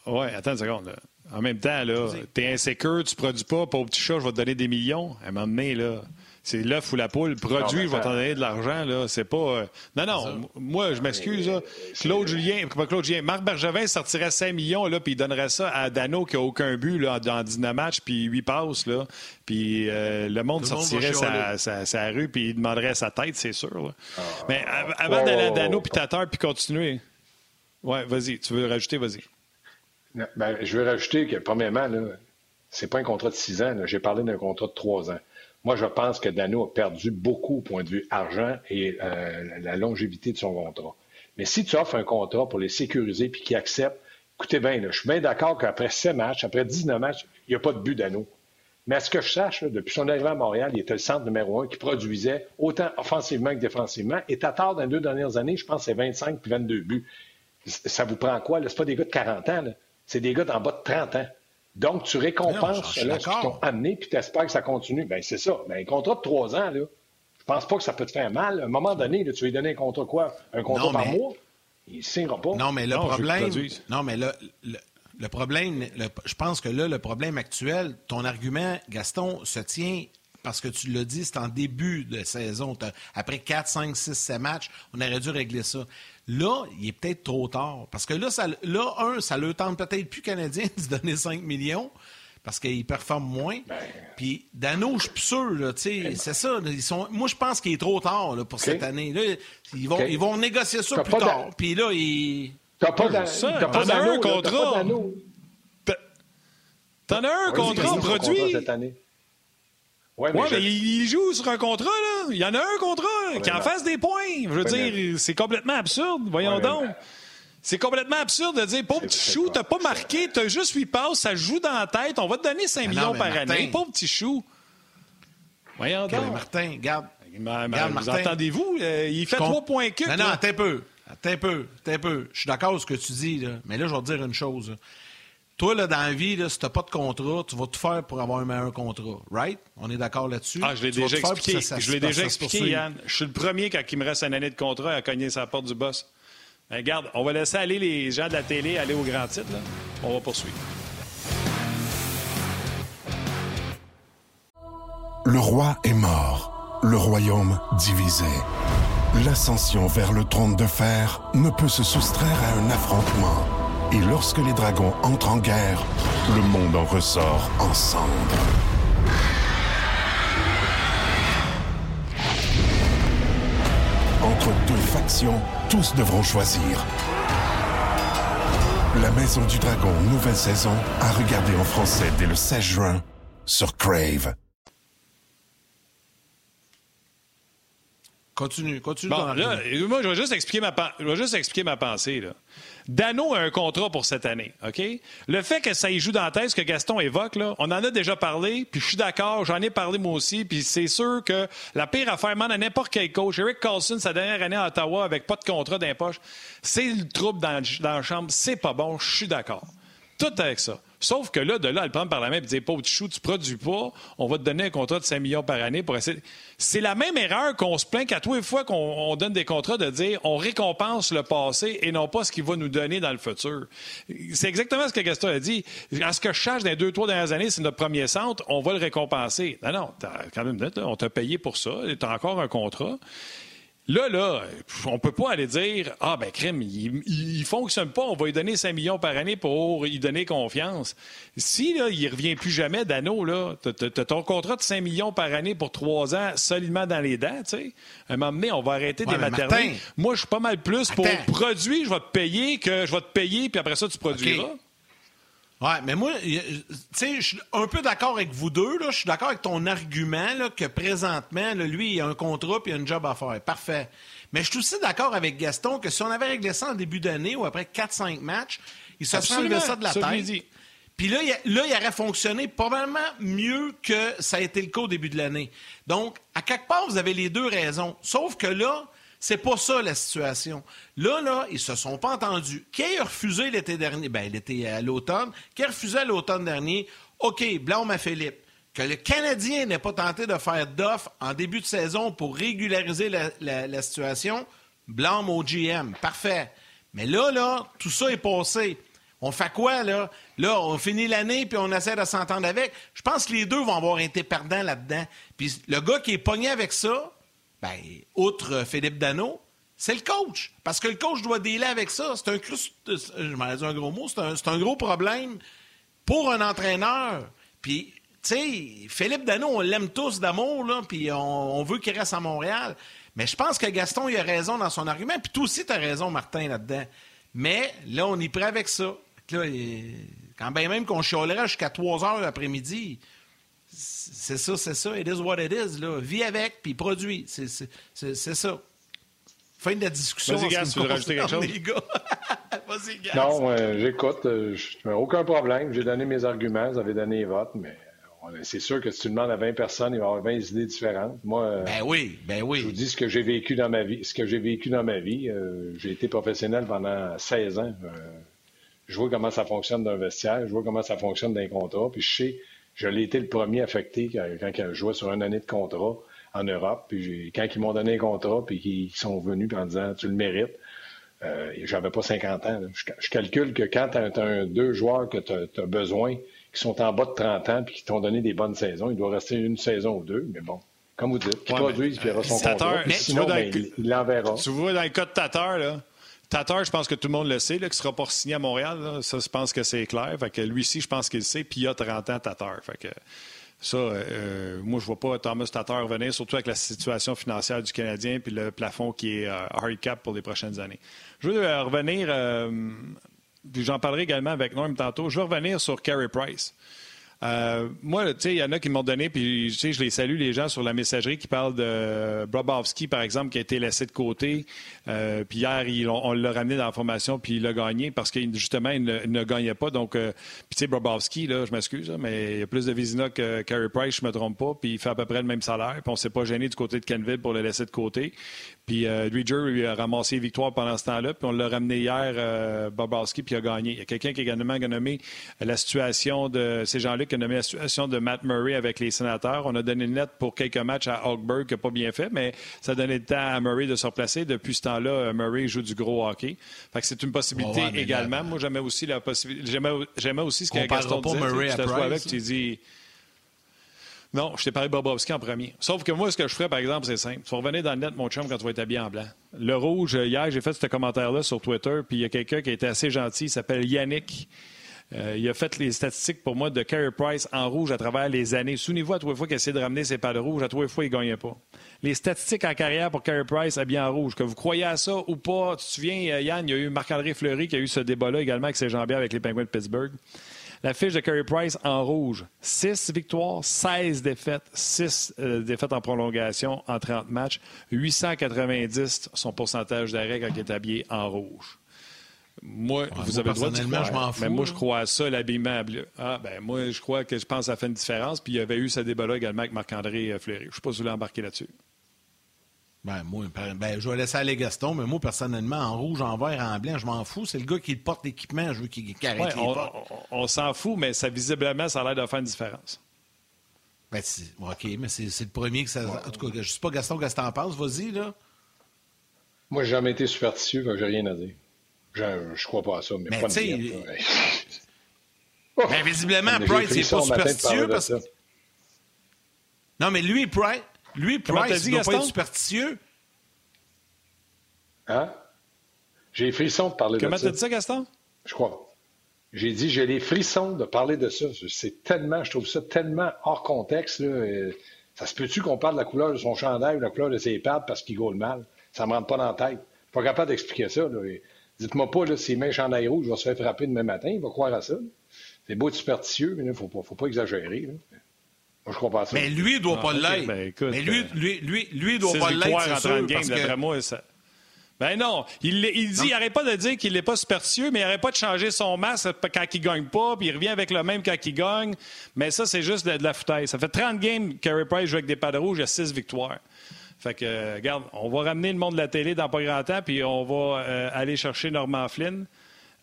Oui, attends une seconde. En même temps, là, t'es insécure, tu produis pas, pour petit chat, je vais te donner des millions. À un moment donné, là, c'est l'œuf ou la poule. Produit, je vais t'en donner de l'argent. Là. C'est pas. Euh, non, non. Moi, je m'excuse. Claude Julien, pas Claude Julien. Marc Bergevin sortirait 5 millions, là, puis il donnerait ça à Dano qui n'a aucun but là, dans 19 matchs, puis 8 passes. Là. Puis euh, le monde sortirait sa, sa, rue, puis il demanderait sa tête, c'est sûr. Ah. Mais avant d'aller à Dano, puis Tatar, puis continuer. Ouais, vas-y. Tu veux rajouter, vas-y. Ben, je veux rajouter que, premièrement, là, c'est pas un contrat de 6 ans. J'ai parlé d'un contrat de 3 ans. Moi, je pense que Dano a perdu beaucoup au point de vue argent et euh, la longévité de son contrat. Mais si tu offres un contrat pour les sécuriser puis qu'ils acceptent, écoutez bien, je suis bien d'accord qu'après 7 matchs, après 19 matchs, il n'y a pas de but Dano. Mais à ce que je sache, depuis son arrivée à Montréal, il était le centre numéro un qui produisait autant offensivement que défensivement. Et Tatar, dans les deux dernières années, je pense c'est 25 puis 22 buts. Ça vous prend quoi? Ce pas des gars de 40 ans. C'est des gars d'en bas de 30 ans. Donc, tu récompenses ceux-là qui t'ont amené, puis tu espères que ça continue. Bien, c'est ça. Bien, un contrat de trois ans, là, je pense pas que ça peut te faire mal. À un moment donné, là, tu lui donner un contrat quoi? Un contrat par mois? Il ne signera pas. Non, mais le problème. Non, mais le, le, problème, je pense que là, le problème actuel, ton argument, Gaston, se tient parce que tu l'as dit, c'est en début de saison. Après 4, 5, 6, 7 matchs, on aurait dû régler ça. Là, il est peut-être trop tard. Parce que là, ça, là un, ça le tente peut-être plus canadien de se donner 5 millions parce qu'il performe moins. Ben. Puis Dano, je suis sûr, c'est ça. Ils sont, moi, je pense qu'il est trop tard pour cette année. Là, ils, vont, ils vont négocier ça plus tard. Puis là, il. T'as pas d'anneau contrat. T'en as un contrat produit. Cette année. Ouais, mais, il, joue sur un contrat, là. Il y en a un contrat qui en fasse des points. Je veux dire, c'est complètement absurde. Voyons donc. C'est complètement absurde de dire, pauvre petit chou, t'as pas marqué, t'as juste 8 passes, ça joue dans la tête, on va te donner 5 ah millions par année. Pauvre petit chou. Voyons donc. Martin, garde. vous entendez-vous? Euh, il fait 3 points que. Non, non, attends un peu. Attends un peu. Attends un peu. Je suis d'accord avec ce que tu dis, là. Mais là, je vais te dire une chose. Toi, là, dans la vie, là, si tu n'as pas de contrat, tu vas tout faire pour avoir un meilleur contrat. Right? On est d'accord là-dessus? Ah, je l'ai déjà expliqué. je l'ai déjà expliqué, Yann. Je suis le premier, quand il me reste une année de contrat, à cogner sa porte du boss. regarde, on va laisser aller les gens de la télé aller au grand titre. Là. On va poursuivre. Le roi est mort. Le royaume divisé. L'ascension vers le trône de fer ne peut se soustraire à un affrontement et lorsque les dragons entrent en guerre, le monde en ressort en cendres. Entre deux factions, tous devront choisir. La Maison du Dragon, nouvelle saison, à regarder en français dès le 16 juin sur Crave. Continue, continue. Bon, là, moi, je vais juste expliquer ma, je vais juste expliquer ma pensée. Là. Dano a un contrat pour cette année, OK? Le fait que ça y joue dans la tête, ce que Gaston évoque, là, on en a déjà parlé, puis je suis d'accord, j'en ai parlé moi aussi, puis c'est sûr que la pire affaire, man, à n'importe quel coach, Eric Carlson, sa dernière année à Ottawa avec pas de contrat d'impoche, c'est le trouble dans, dans la chambre, c'est pas bon, je suis d'accord. Tout avec ça. Sauf que là, de là, à le par la main et dire, pauvre chou, tu produis pas, on va te donner un contrat de 5 millions par année pour essayer. C'est la même erreur qu'on se plaint qu'à tous les fois qu'on donne des contrats de dire, on récompense le passé et non pas ce qu'il va nous donner dans le futur. C'est exactement ce que Gaston a dit. À ce que je cherche dans deux, trois dernières années, c'est notre premier centre, on va le récompenser. Non, non, quand même, on t'a payé pour ça, tu as encore un contrat. Là, là, on peut pas aller dire Ah, ben, crime, il, il, fonctionne pas, on va lui donner 5 millions par année pour lui donner confiance. Si, là, il revient plus jamais, Dano, là, t'as ton contrat de 5 millions par année pour 3 ans solidement dans les dents, tu sais. À un moment donné, on va arrêter des matériels. Moi, je suis pas mal plus pour produire, je vais te payer, que je vais te payer, puis après ça, tu produiras. Oui, mais moi, tu sais, je suis un peu d'accord avec vous deux. Je suis d'accord avec ton argument là, que présentement, lui, il a un contrat et il a un job à faire. Parfait. Mais je suis aussi d'accord avec Gaston que si on avait réglé ça en début d'année ou après 4-5 matchs, il se serait enlevé ça de la tête. Puis là, il, là, il aurait fonctionné probablement mieux que ça a été le cas au début de l'année. Donc, à quelque part, vous avez les deux raisons. Sauf que là, c'est pas ça la situation. Là, là, ils se sont pas entendus. Qui a refusé l'été dernier? Ben, l'été à l'automne. Qui a refusé à l'automne dernier? OK, Blaume à Philippe. Que le Canadien n'ait pas tenté de faire d'offre en début de saison pour régulariser la, situation, blâme au GM. Parfait. Mais là, là, tout ça est passé. On fait quoi, là? Là, on finit l'année puis on essaie de s'entendre avec. Je pense que les deux vont avoir été perdants là-dedans. Puis le gars qui est pogné avec ça, ben, outre Philippe Dano, c'est le coach. Parce que le coach doit dealer avec ça. C'est un, m'en un gros mot, c'est un, gros problème pour un entraîneur. Puis, tu sais, Philippe Dano, on l'aime tous d'amour, puis on, veut qu'il reste à Montréal. Mais je pense que Gaston, il a raison dans son argument. Puis toi aussi, tu raison, Martin, là-dedans. Mais là, on est prêt avec ça. Quand bien même qu'on chialerait jusqu'à 3 heures l'après-midi, c'est ça, c'est ça. It is what it is. Là. Vis avec, puis produit. C'est ça. Fin de la discussion. Vas-y, Gas, tu veux rajouter quelque chose? Vas-y, Gas. Non, euh, j'écoute. Euh, aucun problème. J'ai donné mes arguments. Vous avez donné les votes, mais c'est sûr que si tu demandes à 20 personnes, il va y avoir 20 idées différentes. Moi, euh, ben oui, ben oui. Je vous dis ce que j'ai vécu dans ma vie. Ce que j'ai vécu dans ma vie. j'ai été professionnel pendant 16 ans. je vois comment ça fonctionne dans un vestiaire. Je vois comment ça fonctionne dans un contrat. Puis je sais je l'ai été le premier affecté quand, quand je jouais sur une année de contrat en Europe. Puis quand ils m'ont donné un contrat, puis qu'ils sont venus en disant Tu le mérites, euh, j'avais pas 50 ans. Je, calcule que quand tu as, deux joueurs que tu as, besoin, qui sont en bas de 30 ans, puis qui t'ont donné des bonnes saisons, il doit rester une saison ou deux. Mais bon, comme vous dites, qui produisent, puis il aura son contrat. Sinon, ben, il l'enverra. Tu vois, dans le cas de Tatar, là, Tatar, je pense que tout le monde le sait, là, ne sera pas signé à Montréal. Ça, je pense que c'est clair. Fait que lui aussi, je pense qu'il le sait. Puis il a 30 ans, Tatar. Fait que ça, euh, moi, je vois pas Thomas Tatar revenir, surtout avec la situation financière du Canadien puis le plafond qui est euh, hard cap pour les prochaines années. Je veux euh, revenir, puis j'en parlerai également avec Norm tantôt. Je veux revenir sur Carey Price. Euh, moi, tu sais, il y en a qui m'ont donné, puis tu sais, je les salue, les gens sur la messagerie qui parlent de Brobovski, par exemple, qui a été laissé de côté. Euh, puis hier, on, l'a ramené dans la formation, puis il a gagné parce que justement, il ne, gagnait pas. Donc, euh, puis tu sais, Brobovski, là, je m'excuse, mais il y a plus de Vizina que Carey Price, je ne me trompe pas, puis il fait à peu près le même salaire. Puis on s'est pas gêné du côté de Kenville pour le laisser de côté. Puis euh, lui a ramassé victoire pendant ce temps-là. Puis on l'a ramené hier, euh, Bobowski, puis il a gagné. Il y a quelqu'un qui a également nommé la situation de ces gens-là, qui a nommé la situation de Matt Murray avec les sénateurs. On a donné une lettre pour quelques matchs à Hogberg qui n'a pas bien fait, mais ça a donné le temps à Murray de se replacer. Depuis ce temps-là, Murray joue du gros hockey. Fait que c'est une possibilité également. Moi, j'aimais aussi la possibilité. J'aimais aussi ce que Gaston disait. Murray tu avec, tu dis non, je t'ai parlé de Bobrovski en premier. Sauf que moi, ce que je ferais, par exemple, c'est simple. Tu vas revenir dans le net, mon chum, quand tu vas être habillé en blanc. Le rouge, hier, j'ai fait ce commentaire-là sur Twitter, puis il y a quelqu'un qui a été assez gentil, il s'appelle Yannick. Euh, il a fait les statistiques pour moi de Carey Price en rouge à travers les années. Souvenez-vous, à les fois qu'il essayait de ramener ses pas de rouge, à les fois, il ne gagnait pas. Les statistiques en carrière pour Carey Price habillé en rouge, que vous croyez à ça ou pas, tu te souviens, euh, Yann, il y a eu Marc-André Fleury qui a eu ce débat-là également avec ses jambiers avec les Penguins de Pittsburgh. La fiche de Curry Price en rouge. 6 victoires, 16 défaites, 6 euh, défaites en prolongation en 30 matchs. 890 son pourcentage d'arrêt quand il est habillé en rouge. Moi, vous avez le droit de croire, mais moi, je crois à ça, l'habillement bleu. Ah, ben, moi, je crois que je pense que ça fait une différence. Puis il y avait eu ce débat-là également avec Marc-André euh, Fleury. Je ne sais pas si vous voulez embarquer là-dessus. Ben, moi, ben, je vais laisser aller Gaston, mais moi, personnellement, en rouge, en vert, en blanc, je m'en fous. C'est le gars qui porte l'équipement, je veux qu'il arrête les on, on, s'en fout, mais ça, visiblement, ça a l'air de faire une différence. Ben, OK, mais c'est le premier que ça. En tout cas, je ne sais pas, Gaston, qu'est-ce que t'en penses? Vas-y, là. Moi, j'ai jamais été superstitieux, donc j'ai rien à dire. Je, ne crois pas à ça, mais, pas de ben, visiblement, Price n'est pas superstitieux parce que. Non, mais lui, Price, lui, Price, il doit pas être superstitieux? Hein? J'ai les frissons de parler de ça. Comment t'as dit ça, Gaston? Je crois. J'ai dit, j'ai les frissons de parler de ça. C'est tellement, je trouve ça tellement hors contexte. Là. Ça se peut-tu qu'on parle de la couleur de son chandail ou de la couleur de ses pattes parce qu'il gaule mal? Ça me rentre pas dans la tête. Je suis pas capable d'expliquer ça. Dites-moi pas, là, s'il met un chandail rouge, je vais se faire frapper demain matin. Il va croire à ça. C'est beau être superstitieux, mais il ne faut pas, faut pas exagérer. Moi, je crois pas à ça. Mais lui, il doit pas ah, l'être. Ben, mais lui, euh, lui, lui, lui, il doit pas l'être, c'est sûr. Parce que... moi, ça... Ben non. Il, il dit, il n'arrête pas de dire qu'il n'est pas superstitieux, mais il n'arrête pas de changer son masque quand il gagne pas, puis il revient avec le même quand il gagne. Mais ça, c'est juste de, la foutaise. Ça fait 30 games que Carey Price joue avec des pads rouges, il a 6 victoires. Fait que, euh, regarde, on va ramener le monde de la télé dans pas grand temps, puis on va euh, aller chercher Norman Flynn.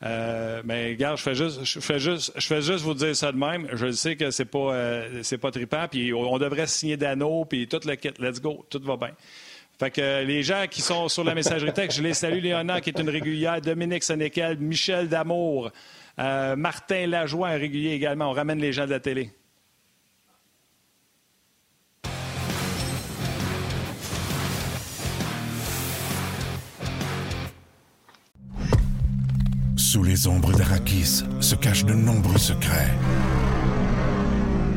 Euh, mais regarde, je fais juste, je fais juste, je fais juste vous dire ça de même. Je sais que c'est pas, euh, c'est pas trippant. Puis on devrait signer Dano, puis tout le kit. Let's go, tout va bien. Fait que les gens qui sont sur la messagerie texte, je les salue. Léonard, qui est une régulière. Dominique Sénécal, Michel Damour, euh, Martin Lajoie, un régulier également. On ramène les gens de la télé. Sous les ombres d'Arakis se cachent de nombreux secrets.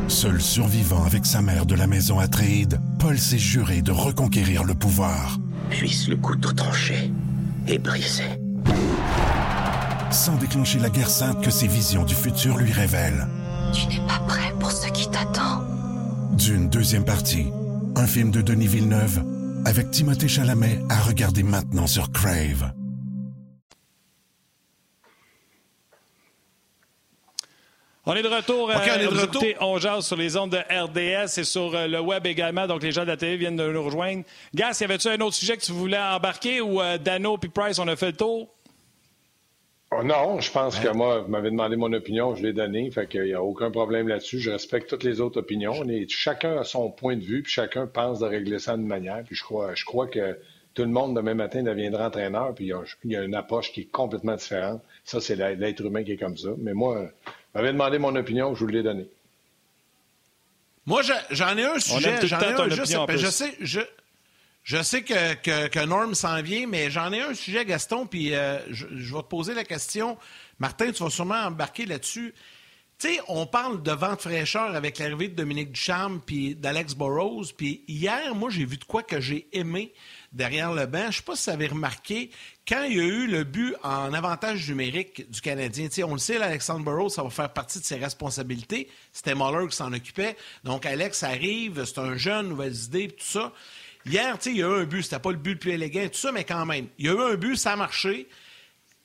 Seul survivant avec sa mère de la maison Atréide, Paul s'est juré de reconquérir le pouvoir. Puisse le couteau tranché et brisé. Sans déclencher la guerre sainte que ses visions du futur lui révèlent. Tu n'es pas prêt pour ce qui t'attend. D'une deuxième partie, un film de Denis Villeneuve avec Timothée Chalamet à regarder maintenant sur Crave. On est de retour. Okay, on est de retour. on jase sur les ondes de RDS et sur euh, le web également. Donc, les gens de la télé viennent de nous rejoindre. Gas, y avait-tu un autre sujet que tu voulais embarquer ou euh, Dano puis Price, on a fait le tour? Oh non, je pense que moi, vous m'avez demandé mon opinion, je l'ai donné, fait qu'il n'y a aucun problème là-dessus. Je respecte toutes les autres opinions. chacun a son point de vue, puis chacun pense de régler ça d'une manière. Puis je crois, je crois que tout le monde demain matin deviendra entraîneur, puis il y, a, il y a une approche qui est complètement différente. Ça, c'est l'être humain qui est comme ça. Mais moi, m'avez demandé mon opinion, je vous l'ai donné. Moi, j'en ai un sujet. J'en ai un, juste, je sais, je, je sais que, que, que Norm s'en vient, mais j'en ai un sujet, Gaston, puis euh, je, vais te poser la question. Martin, tu vas sûrement embarquer là-dessus. Tu sais, on parle de vent de fraîcheur avec l'arrivée de Dominique Ducharme puis d'Alex Burrows. Puis hier, moi, j'ai vu de quoi que j'ai aimé derrière le banc. Je ne sais pas si vous avez remarqué, quand il y a eu le but en avantage numérique du Canadien, on le sait, Alexandre Burrows, ça va faire partie de ses responsabilités. C'était Muller qui s'en occupait. Donc, Alex arrive, c'est un jeune, nouvelles idées, tout ça. Hier, il y a eu un but. C'était pas le but le plus élégant, tout ça, mais quand même. Il y a eu un but, ça a marché.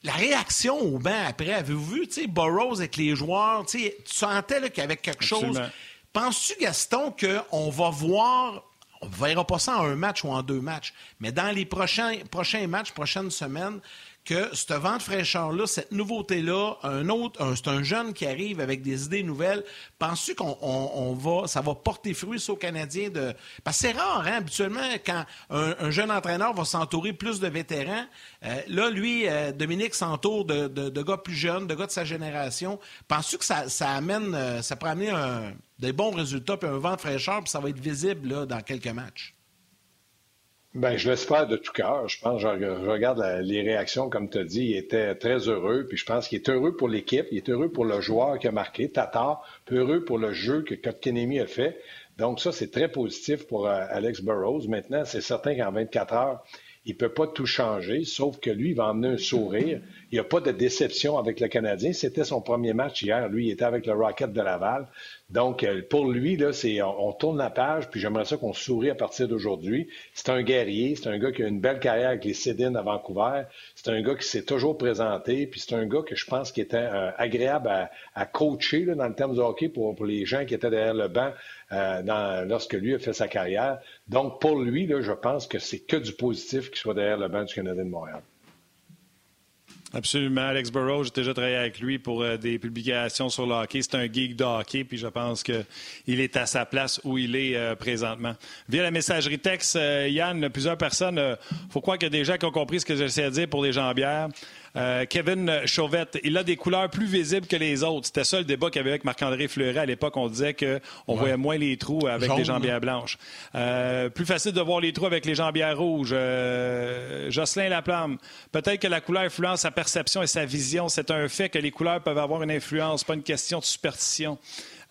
La réaction au banc après, avez-vous vu, tu sais, Burroughs avec les joueurs, tu sentais qu'il y avait quelque chose. Penses-tu, Gaston, qu'on va voir on ne verra pas ça en un match ou en deux matchs, mais dans les prochains, prochains matchs, prochaines semaines, que ce vent de fraîcheur-là, cette nouveauté-là, un autre, c'est un jeune qui arrive avec des idées nouvelles. Penses-tu qu'on va, ça va porter fruit aux Canadiens de. Parce que c'est rare, hein, habituellement, quand un, jeune entraîneur va s'entourer plus de vétérans. Euh, là, lui, euh, Dominique s'entoure de, gars plus jeunes, de gars de sa génération. Penses-tu que ça, ça amène, euh, ça pourrait amener des bons résultats, puis un vent de fraîcheur, puis ça va être visible dans quelques matchs? Ben, je l'espère de tout cœur. Je pense, je, regarde les réactions, comme tu as dit, il était très heureux. Puis je pense qu'il est heureux pour l'équipe, il est heureux pour le joueur qui a marqué, puis heureux pour le jeu que Kotkenemi a fait. Donc ça, c'est très positif pour euh, Alex Burrows. Maintenant, c'est certain qu'en 24 heures, il peut pas tout changer, sauf que lui, il va emmener un sourire. Il n'y a pas de déception avec le Canadien. C'était son premier match hier. Lui, il était avec le Rocket de Laval. Donc, euh, pour lui, là, c'est, on, tourne la page, puis j'aimerais ça qu'on sourie à partir d'aujourd'hui. C'est un guerrier, c'est un gars qui a une belle carrière avec les Cédines à Vancouver. C'est un gars qui s'est toujours présenté, puis c'est un gars que je pense qui était euh, agréable à, coacher dans le terme de hockey pour, les gens qui étaient derrière le banc euh, lorsque lui a fait sa carrière. Donc, pour lui, là, je pense que c'est que du positif qu'il soit derrière le banc du Canadien de Montréal. Absolument. Alex Burrow, j'ai déjà travaillé avec lui pour euh, des publications sur le hockey. C'est un geek de hockey, puis je pense qu'il est à sa place où il est euh, présentement. Via la messagerie texte, euh, Yann, plusieurs personnes, il faut croire qu'il y a des gens qui ont compris ce que j'essaie de dire pour les jambières. Euh, Kevin Chauvette, il a des couleurs plus visibles que les autres. C'était ça le débat qu'il y avait avec Marc-André Fleuret. À l'époque, on disait qu'on voyait moins les trous avec les jambières blanches. Euh, plus facile de voir les trous avec les jambières rouges. Euh, Jocelyn Laplame, peut-être que la couleur influence sa perception et sa vision. C'est un fait que les couleurs peuvent avoir une influence, pas une question de superstition.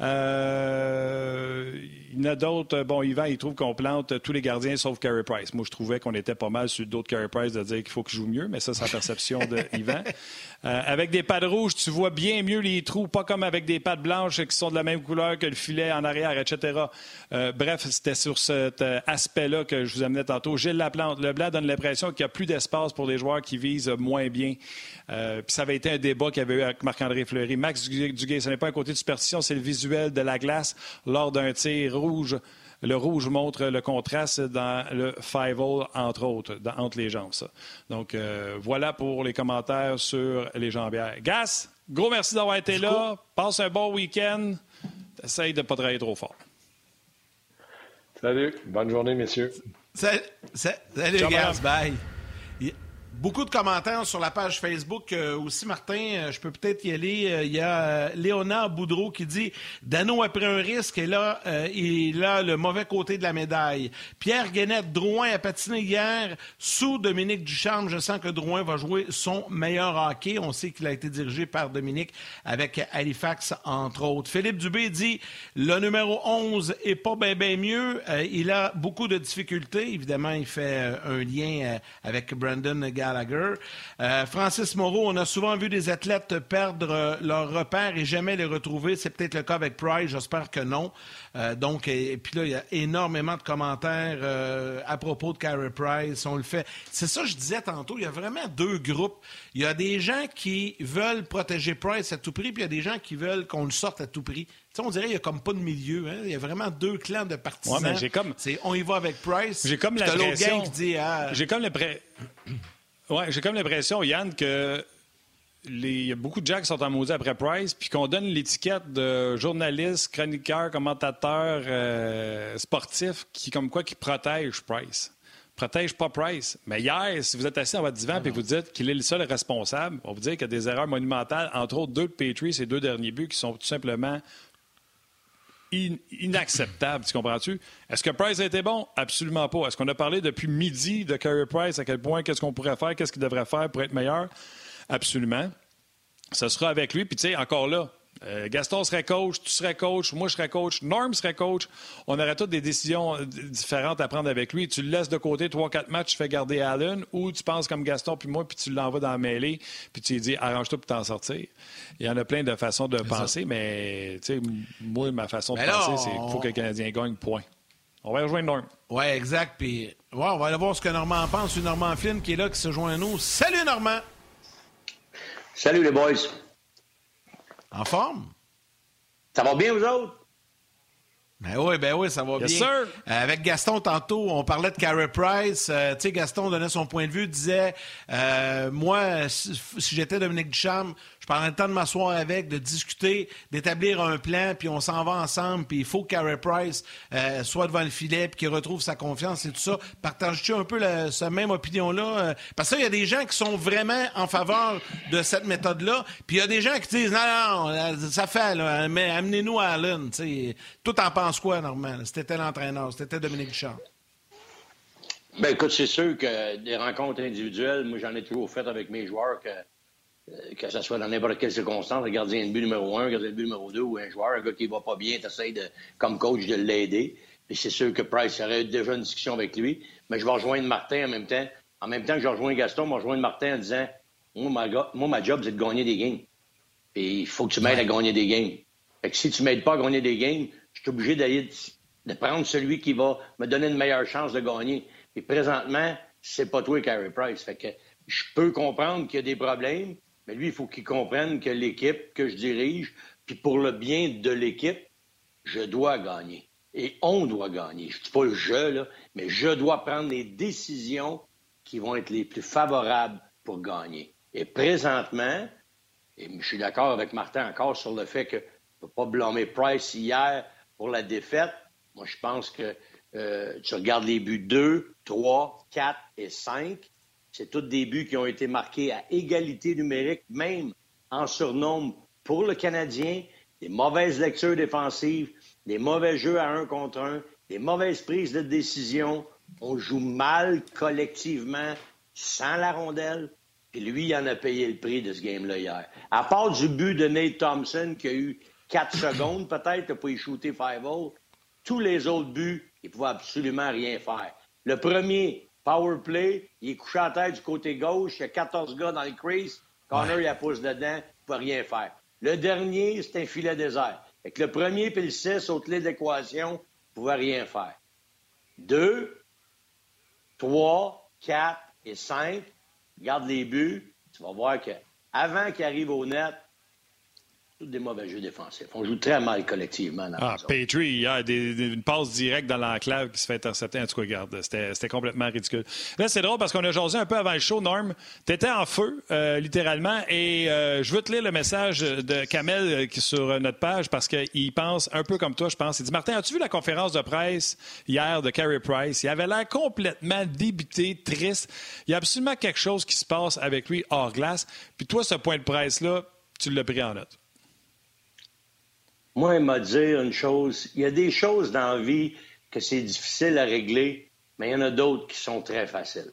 Euh, il y en a d'autres. Bon, Yvan, il trouve qu'on plante tous les gardiens sauf Carey Price. Moi, je trouvais qu'on était pas mal sur d'autres Carey Price de dire qu'il faut qu'il joue mieux, mais ça, c'est la perception de Yvan. Euh, avec des pattes rouges, tu vois bien mieux les trous, pas comme avec des pattes blanches qui sont de la même couleur que le filet en arrière, etc. Euh, bref, c'était sur cet aspect-là que je vous amenais tantôt. Gilles Laplante, le blanc donne l'impression qu'il y a plus d'espace pour les joueurs qui visent moins bien. puis ça avait été un débat qu'il y avait eu avec Marc-André Fleury. Max Duguay, ce n'est pas un côté de superstition, c'est le visuel de la glace lors d'un tir rouge. Le rouge montre le contraste dans le five-hole, entre autres, entre les jambes. Donc, euh, voilà pour les commentaires sur les jambières. Gas, gros merci d'avoir été là. Passe un bon week-end. Essaye de ne pas travailler trop fort. Salut. Bonne journée, messieurs. Salut, salut Gas. Bye. Beaucoup de commentaires sur la page Facebook euh, aussi, Martin. Euh, je peux peut-être y aller. Euh, il y a Léonard Boudreau qui dit Dano a pris un risque et là, il a le mauvais côté de la médaille. Pierre Guénette, Drouin a patiné hier sous Dominique Ducharme. Je sens que Drouin va jouer son meilleur hockey. On sait qu'il a été dirigé par Dominique avec Halifax, entre autres. Philippe Dubé dit le numéro 11 est pas bien ben mieux. il a beaucoup de difficultés. Évidemment, il fait un lien avec Brandon Euh, Francis Moreau, on a souvent vu des athlètes perdre euh, leur repère et jamais les retrouver. C'est peut-être le cas avec Price, j'espère que non. Euh, donc, et, puis là, il y a énormément de commentaires à propos de Carey Price. On le fait. C'est ça que je disais tantôt. Il y a vraiment deux groupes. Il y a des gens qui veulent protéger Price à tout prix, puis il y a des gens qui veulent qu'on le sorte à tout prix. on dirait qu'il n'y a comme pas de milieu. Hein. Il y a vraiment deux clans de partisans. Ouais, mais comme... On y va avec Price. J'ai comme l'impression... Ah, j'ai comme l'impression... Oui, j'ai comme l'impression, Yann, que il y a beaucoup de gens qui sont en maudit après Price, puis qu'on donne l'étiquette de journaliste, chroniqueur, commentateur euh, sportif, qui comme quoi qui protège Price. Protège pas Price. Mais hier, si vous êtes assis dans votre divan et vous dites qu'il est le seul responsable, on vous dire qu'il y a des erreurs monumentales, entre autres deux de Petrie, ces deux derniers buts qui sont tout simplement inacceptable, tu comprends-tu? Est-ce que Price a été bon? Absolument pas. Est-ce qu'on a parlé depuis midi de Carey Price, à quel point, qu'est-ce qu'on pourrait faire, qu'est-ce qu'il devrait faire pour être meilleur? Absolument. Ce sera avec lui. Puis, tu sais, encore là, euh, Gaston serait coach, tu serais coach, moi je serais coach, Norm serait coach. On aurait toutes des décisions euh, différentes à prendre avec lui. Tu le laisses de côté trois, quatre matchs, tu fais garder Allen, ou tu penses comme Gaston puis moi, puis tu l'envoies dans la mêlée, puis tu lui dis arrange-toi pour t'en sortir. Il y en a plein de façons de penser, mais moi, ma façon de penser, c'est qu'il faut que le Canadien gagne, point. On va rejoindre Norm. Oui, exact. Puis on va aller voir ce que Normand pense. C'est Normand Flynn qui est là, qui se joint à nous. Salut Normand! Salut les boys! En forme? Ça va bien, vous autres? Ben oui, ben oui, ça va bien. Euh, avec Gaston, tantôt, on parlait de Carey Price. Euh, tu sais, Gaston donnait son point de vue, disait euh, Moi, si, si j'étais Dominique Ducharme, prendre le temps de m'asseoir avec, de discuter, d'établir un plan, puis on s'en va ensemble, puis il faut que Price euh, soit devant le filet, puis qu'il retrouve sa confiance et tout ça. Partages-tu un peu cette même opinion-là? Euh? Parce qu'il y a des gens qui sont vraiment en faveur de cette méthode-là, puis il y a des gens qui disent, non, non, euh, ça fait, là, mais amenez-nous à Allen. Tout en penses quoi, Normand? C'était l'entraîneur, c'était Dominique Duchamp. Ben écoute, c'est sûr que des rencontres individuelles, moi j'en ai toujours fait avec mes joueurs que que ce soit dans n'importe quelle circonstance, le gardien de but numéro un, le gardien de but numéro deux ou un joueur, un gars qui va pas bien, tu de, comme coach de l'aider. Puis c'est sûr que Price aurait déjà une discussion avec lui. Mais je vais rejoindre Martin en même temps. En même temps que je rejoins Gaston, je vais rejoindre Martin en disant Moi, ma, moi, ma job, c'est de gagner des games. Et il faut que tu m'aides à gagner des games. Fait que si tu m'aides pas à gagner des games, je suis obligé d'aller de prendre celui qui va me donner une meilleure chance de gagner. Et présentement, c'est pas toi, Carey Price. Fait que je peux comprendre qu'il y a des problèmes, mais lui, il faut qu'il comprenne que l'équipe que je dirige, puis pour le bien de l'équipe, je dois gagner. Et on doit gagner. Je ne dis pas je, là, mais je dois prendre les décisions qui vont être les plus favorables pour gagner. Et présentement, et je suis d'accord avec Martin encore sur le fait que ne peut pas blâmer Price hier pour la défaite. Moi, je pense que euh, tu regardes les buts 2, 3, 4 et 5. C'est tous des buts qui ont été marqués à égalité numérique, même en surnombre pour le Canadien. Des mauvaises lectures défensives, des mauvais jeux à un contre un, des mauvaises prises de décision. On joue mal collectivement, sans la rondelle. Puis lui, il en a payé le prix de ce game-là hier. À part du but de Nate Thompson, qui a eu quatre secondes peut-être pour y shooter five -hole, tous les autres buts, il ne pouvait absolument rien faire. Le premier, power play, il est couché à tête du côté gauche, il y a 14 gars dans le crease, Connor, il a pousse dedans, il ne pouvait rien faire. Le dernier, c'est un filet désert. Fait que le premier puis le 6, au clé d'équation, ne pouvaient rien faire. Deux, trois, quatre et cinq, regarde les buts, tu vas voir que avant qu'il arrive au net, des mauvais jeux défensifs. On joue très mal collectivement. Dans ah, Petrie, il y a une passe directe dans l'enclave qui se fait intercepter. En tout cas, regarde, c'était complètement ridicule. Là, c'est drôle parce qu'on a jasé un peu avant le show, Norm. Tu étais en feu, euh, littéralement, et euh, je veux te lire le message de Kamel euh, qui sur notre page parce qu'il pense un peu comme toi, je pense. Il dit Martin, as-tu vu la conférence de presse hier de Carey Price? Il avait l'air complètement débité, triste. Il y a absolument quelque chose qui se passe avec lui hors glace. Puis toi, ce point de presse-là, tu l'as pris en note. Moi, il m'a dit une chose. Il y a des choses dans la vie que c'est difficile à régler, mais il y en a d'autres qui sont très faciles.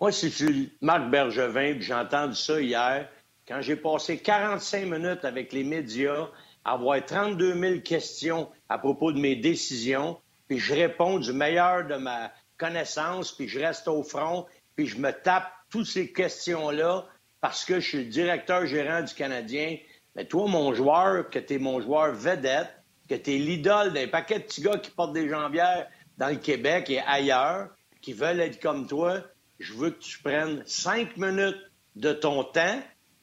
Moi, si tu Marc Bergevin, puis j'ai entendu ça hier, quand j'ai passé 45 minutes avec les médias, avoir 32 000 questions à propos de mes décisions, puis je réponds du meilleur de ma connaissance, puis je reste au front, puis je me tape toutes ces questions-là parce que je suis le directeur gérant du Canadien, mais toi, mon joueur, que tu es mon joueur vedette, que tu es l'idole d'un paquet de petits gars qui portent des jambières dans le Québec et ailleurs, qui veulent être comme toi, je veux que tu prennes cinq minutes de ton temps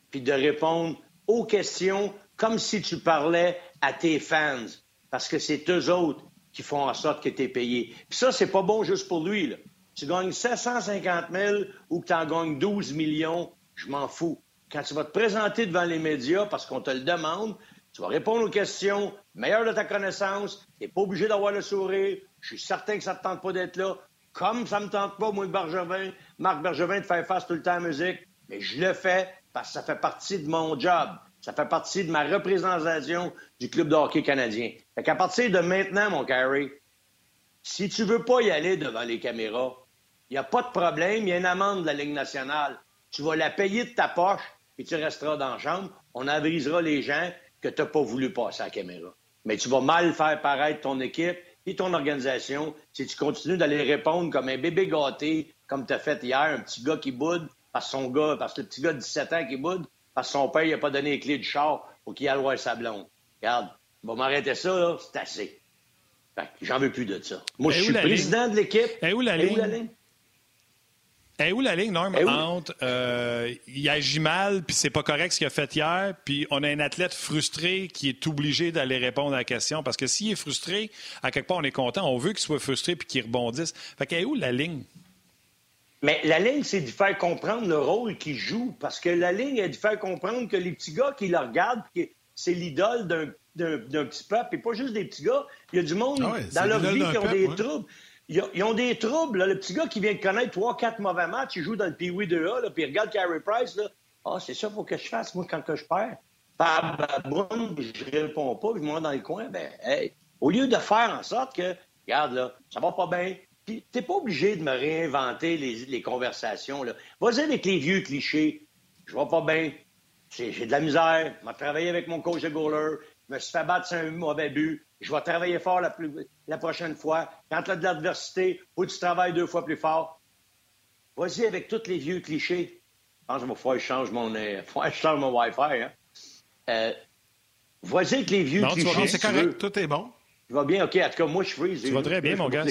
puis de répondre aux questions comme si tu parlais à tes fans. Parce que c'est eux autres qui font en sorte que tu es payé. Puis ça, c'est pas bon juste pour lui. Là. Tu gagnes 750 000 ou que tu en gagnes 12 millions, je m'en fous quand tu vas te présenter devant les médias parce qu'on te le demande, tu vas répondre aux questions, meilleur de ta connaissance, tu n'es pas obligé d'avoir le sourire, je suis certain que ça ne te tente pas d'être là, comme ça ne me tente pas, moi, Bergevin, Marc Bergevin, de faire face tout le temps à la musique, mais je le fais parce que ça fait partie de mon job. Ça fait partie de ma représentation du club de hockey canadien. Fait qu'à partir de maintenant, mon Carey, si tu veux pas y aller devant les caméras, il n'y a pas de problème, il y a une amende de la Ligue nationale. Tu vas la payer de ta poche, et tu resteras dans la chambre, on avisera les gens que tu n'as pas voulu passer à la caméra. Mais tu vas mal faire paraître ton équipe et ton organisation si tu continues d'aller répondre comme un bébé gâté, comme tu as fait hier, un petit gars qui boude parce que son gars, parce que le petit gars de 17 ans qui boude, parce que son père n'a pas donné les clés du char pour qu'il aille voir sa blonde. Regarde, va m'arrêter ça, là, c'est assez. J'en veux plus de ça. Moi, je suis président de l'équipe. Et où la ligne? Et où la ligne, Norm, entre euh, il agit mal, puis c'est pas correct ce qu'il a fait hier, puis on a un athlète frustré qui est obligé d'aller répondre à la question? Parce que s'il est frustré, à quelque part, on est content. On veut qu'il soit frustré puis qu'il rebondisse. Fait qu'elle est où la ligne? Mais la ligne, c'est de faire comprendre le rôle qu'il joue. Parce que la ligne est de faire comprendre que les petits gars qui le regardent, c'est l'idole d'un petit peuple, et pas juste des petits gars. Il y a du monde ah dans leur vie qui ont des troubles. Ils ont, des troubles. Le petit gars qui vient de connaître trois, quatre mauvais matchs, il joue dans le Pee-Wee 2A, puis il regarde Carey Price. Là. Ah, c'est ça qu'il faut que je fasse, moi, quand que je perds. Boum, je réponds pas, je me mets dans le coin. Ben, au lieu de faire en sorte que, regarde, là, ça va pas bien, puis t'es pas obligé de me réinventer les, conversations. Vas-y avec les vieux clichés. Je vais pas bien. J'ai de la misère. Je vais travailler avec mon coach de goaler. Je me suis fait battre sur un mauvais but. Je vais travailler fort la, la prochaine fois. Quand tu as de l'adversité, faut que tu travailles deux fois plus fort. Vas-y avec tous les vieux clichés. Je pense qu'il que je change mon, euh, faut que je change mon Wi-Fi. Hein? Euh, Vas-y avec les vieux non, clichés. C'est correct, tout est bon. Tu vas bien, OK. En tout cas, moi, je freeze. Tu vas très bien, mon gars.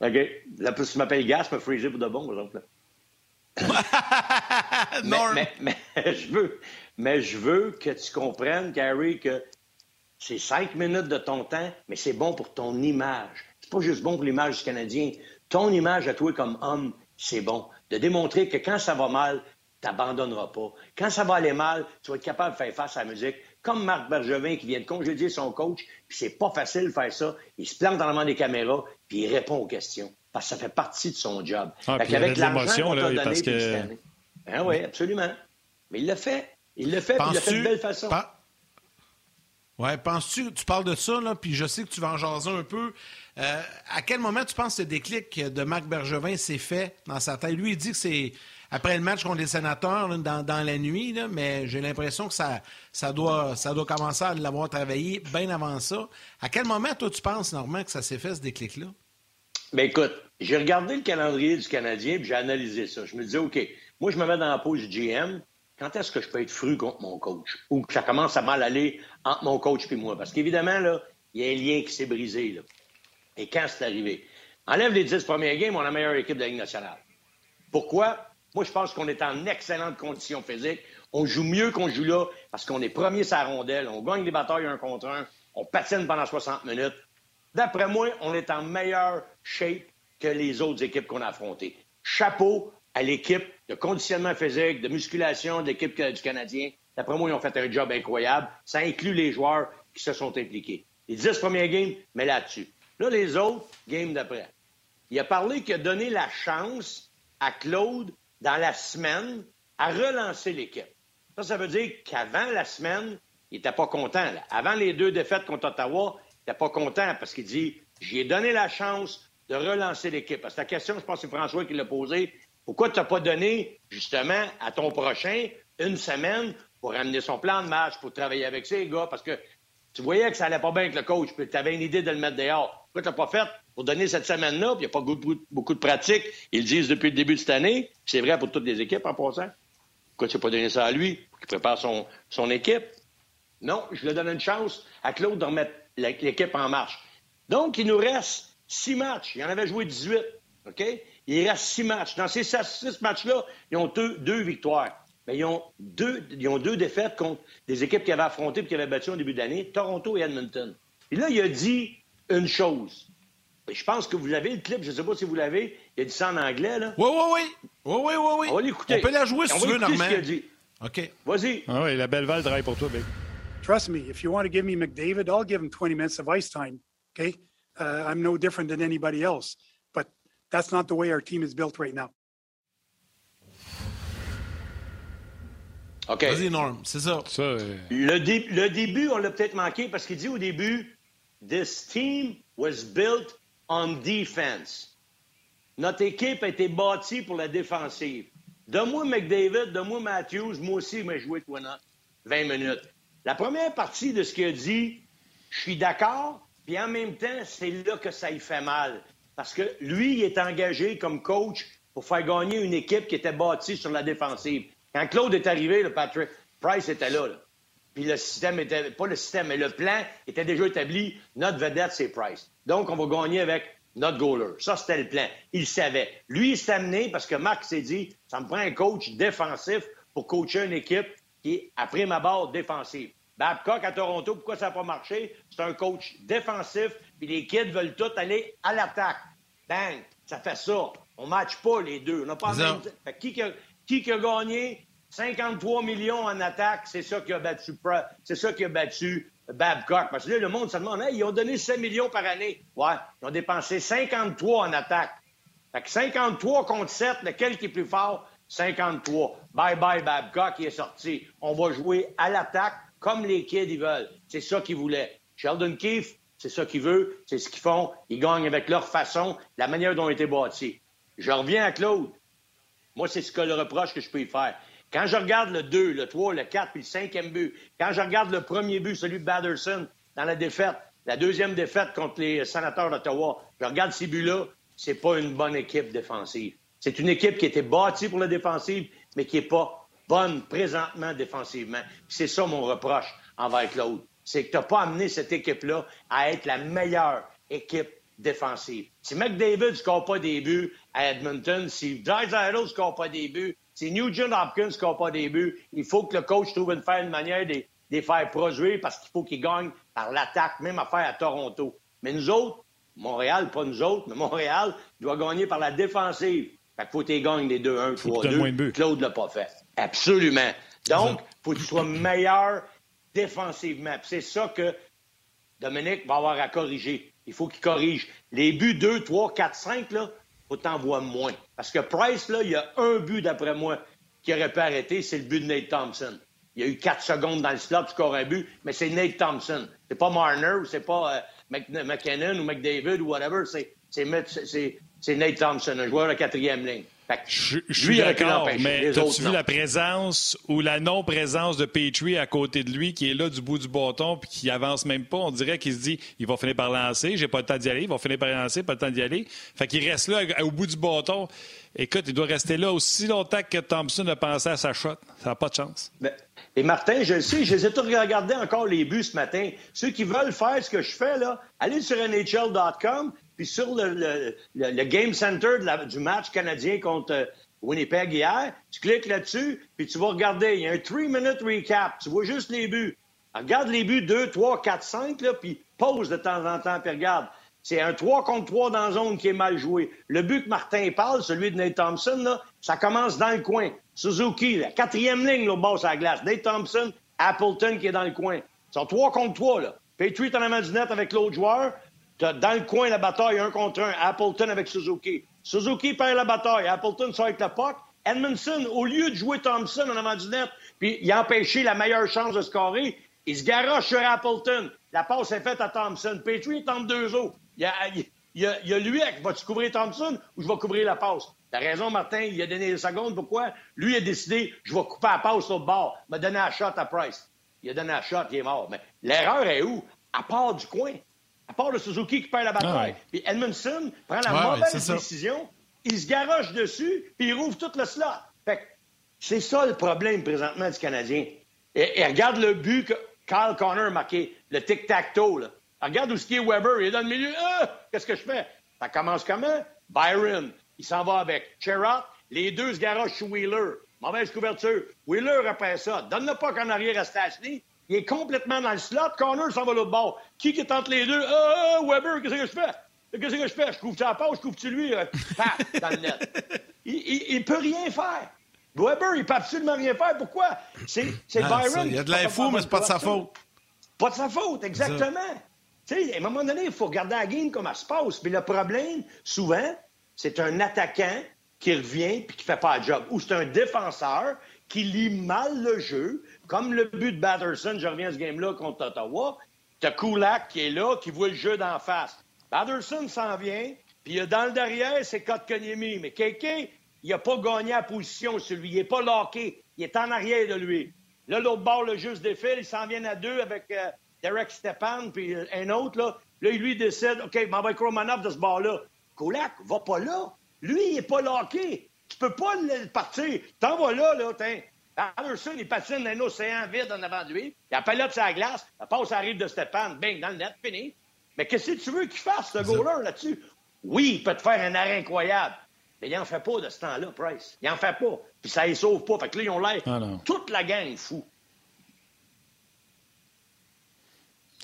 OK. Là, plus tu m'appelles Gas, me freezer pour de bon, par exemple. mais, mais, mais, je veux, mais je veux que tu comprennes, Gary, que c'est cinq minutes de ton temps, mais c'est bon pour ton image. C'est pas juste bon pour l'image du Canadien. Ton image à toi comme homme, c'est bon. De démontrer que quand ça va mal, tu n'abandonneras pas. Quand ça va aller mal, tu vas être capable de faire face à la musique. Comme Marc Bergevin qui vient de congédier son coach, puis c'est pas facile de faire ça. Il se plante dans la main des caméras, puis il répond aux questions. Parce que ça fait partie de son job. Ah, avec l'argent qu'on t'a donné parce que... Ah oui, absolument. Mais il l'a fait. Il l'a fait, puis il l'a fait de belle façon. Ouais, penses-tu, tu parles de ça, là, puis je sais que tu vas en jaser un peu. Euh, à quel moment tu penses que ce déclic de Marc Bergevin s'est fait dans sa tête? Lui, il dit que c'est après le match contre les sénateurs dans, la nuit, là, mais j'ai l'impression que ça, ça, doit, ça doit commencer à l'avoir travaillé bien avant ça. À quel moment, toi, tu penses, Normand, que ça s'est fait, ce déclic-là? Bien, écoute, j'ai regardé le calendrier du Canadien, puis j'ai analysé ça. Je me disais, OK, moi, je me mets dans la pause GM quand est-ce que je peux être fru contre mon coach? Ou que ça commence à mal aller entre mon coach et moi? Parce qu'évidemment, là, il y a un lien qui s'est brisé. Et quand c'est arrivé? Enlève les dix premiers games, on a la meilleure équipe de la Ligue nationale. Pourquoi? Moi, je pense qu'on est en excellente condition physique. On joue mieux qu'on joue là parce qu'on est premier la rondelle. On gagne des batailles un contre un. On patine pendant 60 minutes. D'après moi, on est en meilleure shape que les autres équipes qu'on a affrontées. Chapeau à l'équipe de conditionnement physique, de musculation de l'équipe du Canadien. D'après moi, ils ont fait un job incroyable. Ça inclut les joueurs qui se sont impliqués. Les dix premiers games, mais là-dessus. Là, les autres, games d'après. Il a parlé qu'il a donné la chance à Claude, dans la semaine, à relancer l'équipe. Ça, ça veut dire qu'avant la semaine, il n'était pas content. Avant les deux défaites contre Ottawa, il n'était pas content parce qu'il dit J'ai donné la chance de relancer l'équipe. Parce que la question, je pense que c'est François qui l'a posée pourquoi tu n'as pas donné, justement, à ton prochain une semaine pour amener son plan de match, pour travailler avec ses gars? Parce que tu voyais que ça allait pas bien avec le coach, puis tu avais une idée de le mettre dehors. Pourquoi tu n'as pas fait pour donner cette semaine-là, puis il n'y a pas beaucoup, de pratique. Ils disent depuis le début de cette année. C'est vrai pour toutes les équipes en passant. Pourquoi tu n'as pas donné ça à lui pour qu'il prépare son, son équipe? Non, je lui ai donné une chance à Claude de remettre l'équipe en marche. Donc, il nous reste six matchs. Il en avait joué 18. OK? Il reste six matchs. Dans ces six matchs-là, ils ont deux, victoires. Mais ils ont, deux, ils ont deux défaites contre des équipes qui avaient affronté et qui avaient battu au début de l'année, Toronto et Edmonton. Et là, il a dit une chose. Je pense que vous avez le clip, je ne sais pas si vous l'avez. Il a dit ça en anglais, là. Oui, oui, oui. Oui, oui, oui, oui. On va l'écouter. On peut la jouer si tu veux, Normand. OK. Vas-y. Ah oui, la belle Val travaille pour toi, Big. Trust me, if you want to give me McDavid, I'll give him 20 minutes of ice time. Okay? Uh, I'm no different than anybody else. That's not the way our team is built right now. OK. Vas-y, Norm, c'est ça. Euh, le, le, début, on l'a peut-être manqué parce qu'il dit au début This team was built on defense. Notre équipe a été bâtie pour la défensive. Donne-moi McDavid, donne-moi Matthews, moi aussi, mais joué toi 20 minutes. La première partie de ce qu'il a dit, je suis d'accord, puis en même temps, c'est là que ça y fait mal. Parce que lui, il est engagé comme coach pour faire gagner une équipe qui était bâtie sur la défensive. Quand Claude est arrivé, le Patrick Price était là, Puis le système était, pas le système, mais le plan était déjà établi. Notre vedette, c'est Price. Donc, on va gagner avec notre goaler. Ça, c'était le plan. Il savait. Lui, il s'est amené parce que Marc s'est dit, ça me prend un coach défensif pour coacher une équipe qui est, après ma barre, défensive. Babcock à Toronto, pourquoi ça n'a pas marché? C'est un coach défensif, puis les kids veulent tous aller à l'attaque. Bang! Ça fait ça. On ne matche pas les deux. On n'a pas même... fait, qui, a, qui a gagné? 53 millions en attaque? C'est ça qui a battu c'est ça qui a battu Babcock. Parce que là, le monde se demande, ils ont donné 5 millions par année. Ouais, ils ont dépensé 53 en attaque. Fait que 53 contre 7, lequel qui est plus fort? 53. Bye bye Babcock, il est sorti. On va jouer à l'attaque comme les kids ils veulent. C'est ça qu'ils voulaient. Sheldon Keefe, c'est ça qu'ils veulent, c'est ce qu'ils font. Ils gagnent avec leur façon, la manière dont ils ont été bâtis. Je reviens à Claude. Moi, c'est ce que le reproche que je peux y faire. Quand je regarde le 2, le 3, le 4 puis le cinquième but, quand je regarde le premier but, celui de Batterson, dans la défaite, la deuxième défaite contre les sénateurs d'Ottawa, je regarde ces buts-là, c'est pas une bonne équipe défensive. C'est une équipe qui était bâtie pour la défensive, mais qui n'est pas bonne présentement défensivement. C'est ça mon reproche. envers Claude. C'est que tu n'as pas amené cette équipe-là à être la meilleure équipe défensive. Si McDavid ne score pas des buts à Edmonton, si Drysdale ne score pas des buts, si Nugent Hopkins ne score pas des buts, il faut que le coach trouve une, faire, une manière de, les faire produire parce qu'il faut qu'ils gagnent par l'attaque, même affaire à Toronto. Mais nous autres, Montréal, pas nous autres, mais Montréal doit gagner par la défensive. Fait qu'il faut que tu gagnes les 2-1, 3-2. Claude l'a pas fait. Absolument. Donc, il faut que tu sois meilleur défensivement. C'est ça que Dominique va avoir à corriger. Il faut qu'il corrige. Les buts 2, 3, 4, 5, là, faut t'en voir moins. Parce que Price, là, il y a un but, d'après moi, qui aurait pu arrêter, c'est le but de Nate Thompson. Il y a eu 4 secondes dans le slot, tu un but, mais c'est Nate Thompson. C'est pas Marner ou c'est pas euh, McKinnon ou McDavid ou whatever. C'est Nate Thompson, un joueur de quatrième ligne. Je, suis d'accord, mais as-tu vu la présence ou la non-présence de Petrie à côté de lui qui est là du bout du bâton puis qui avance même pas? On dirait qu'il se dit il va finir par lancer, j'ai pas le temps d'y aller, il va finir par lancer, pas le temps d'y aller. Fait qu'il reste là au bout du bâton. Écoute, il doit rester là aussi longtemps que Thompson a pensé à sa shot. Ça n'a pas de chance. et Martin, je le sais, je les ai tous regardés encore les buts ce matin. Ceux qui veulent faire ce que je fais, là, allez sur NHL.com, puis sur le, le, Game Center du match canadien contre euh, Winnipeg hier, tu cliques là-dessus, puis tu vas regarder. Il y a un 3-minute recap. Tu vois juste les buts. regarde les buts 2, 3, 4, 5, là, puis pause de temps en temps, puis regarde. C'est un 3 contre 3 dans la zone qui est mal joué. Le but que Martin parle, celui de Nate Thompson, là, ça commence dans le coin. Suzuki, la quatrième ligne, là, bas sur la glace. Nate Thompson, Appleton qui est dans le coin. C'est 3 contre 3, là. Petrie en avant du net avec l'autre joueur. Dans le coin, la bataille, un contre un. Appleton avec Suzuki. Suzuki perd la bataille. Appleton sort avec la puck. Edmondson, au lieu de jouer Thompson en avant du net, puis il a empêché la meilleure chance de scorer, il se garoche sur Appleton. La passe est faite à Thompson. Petrie tente deux autres. Il y a, il y a, il a lui, vas-tu couvrir Thompson ou je vais couvrir la passe? T'as raison, Martin, il a donné les secondes. Pourquoi? Lui a décidé, je vais couper la passe au bord. Il m'a donné la shot à Price. Il a donné la shot, il est mort. Mais l'erreur est où? À part du coin à part le Suzuki qui perd la bataille. Ah puis Edmondson prend la mauvaise décision, il se garoche dessus, puis il rouvre tout le slot. Fait c'est ça le problème présentement du Canadien. Et, regarde le but que Kyle Connor a marqué, le tic-tac-toe. Regarde où ce qui est Weber, il est dans le milieu. Ah! Qu'est-ce que je fais? Ça commence comment? Byron, il s'en va avec Sherrod. Les deux se garochent chez Wheeler. Mauvaise couverture. Wheeler après ça. Donne-le pas qu'en arrière à Stachny. Il est complètement dans le slot. Connor s'en va l'autre bord. Qui qui est entre les deux? Ah, oh, Weber, qu'est-ce que je fais? Qu'est-ce que je fais? Je couvre-tu la passe? Je lui? Paf, dans le net. Il, ne peut rien faire. Weber, il peut absolument rien faire. Pourquoi? C'est Byron. Il y a de l'info, mais c'est pas de sa faute. Pas de sa faute, exactement. sais, à un moment donné, il faut regarder la game comme elle se passe. Mais le problème, souvent, c'est un attaquant qui revient puis qui fait pas le job. Ou c'est un défenseur qui lit mal le jeu, comme le but de Batterson, je reviens à ce game-là contre Ottawa, t'as Kulak qui est là, qui voit le jeu d'en face. Batterson s'en vient, puis dans le derrière, c'est Kotkaniemi. Mais Keke, il n'a pas gagné la position sur lui. Il n'est pas locké. Il est en arrière de lui. Là, l'autre bord, le juste défile. Il s'en vient à deux avec euh, Derek Stepan, puis un autre. Là, là il lui décide, OK, m'en va Romanov de ce bord-là. Kulak, va pas là. Lui, il n'est pas locké. Tu peux pas le partir. T'en vas là, là. Anderson, il patine dans un océan vide en avant de lui. Il appelle là de sa glace. La passe arrive de Stéphane. Bing, dans le net, fini. Mais qu'est-ce que tu veux qu'il fasse, ce goaler, là-dessus? Oui, il peut te faire un arrêt incroyable. Mais il en fait pas de ce temps-là, Price. Il en fait pas. Puis ça les sauve pas. Fait que là, ils ont l'air. Ah, toute la gang fou.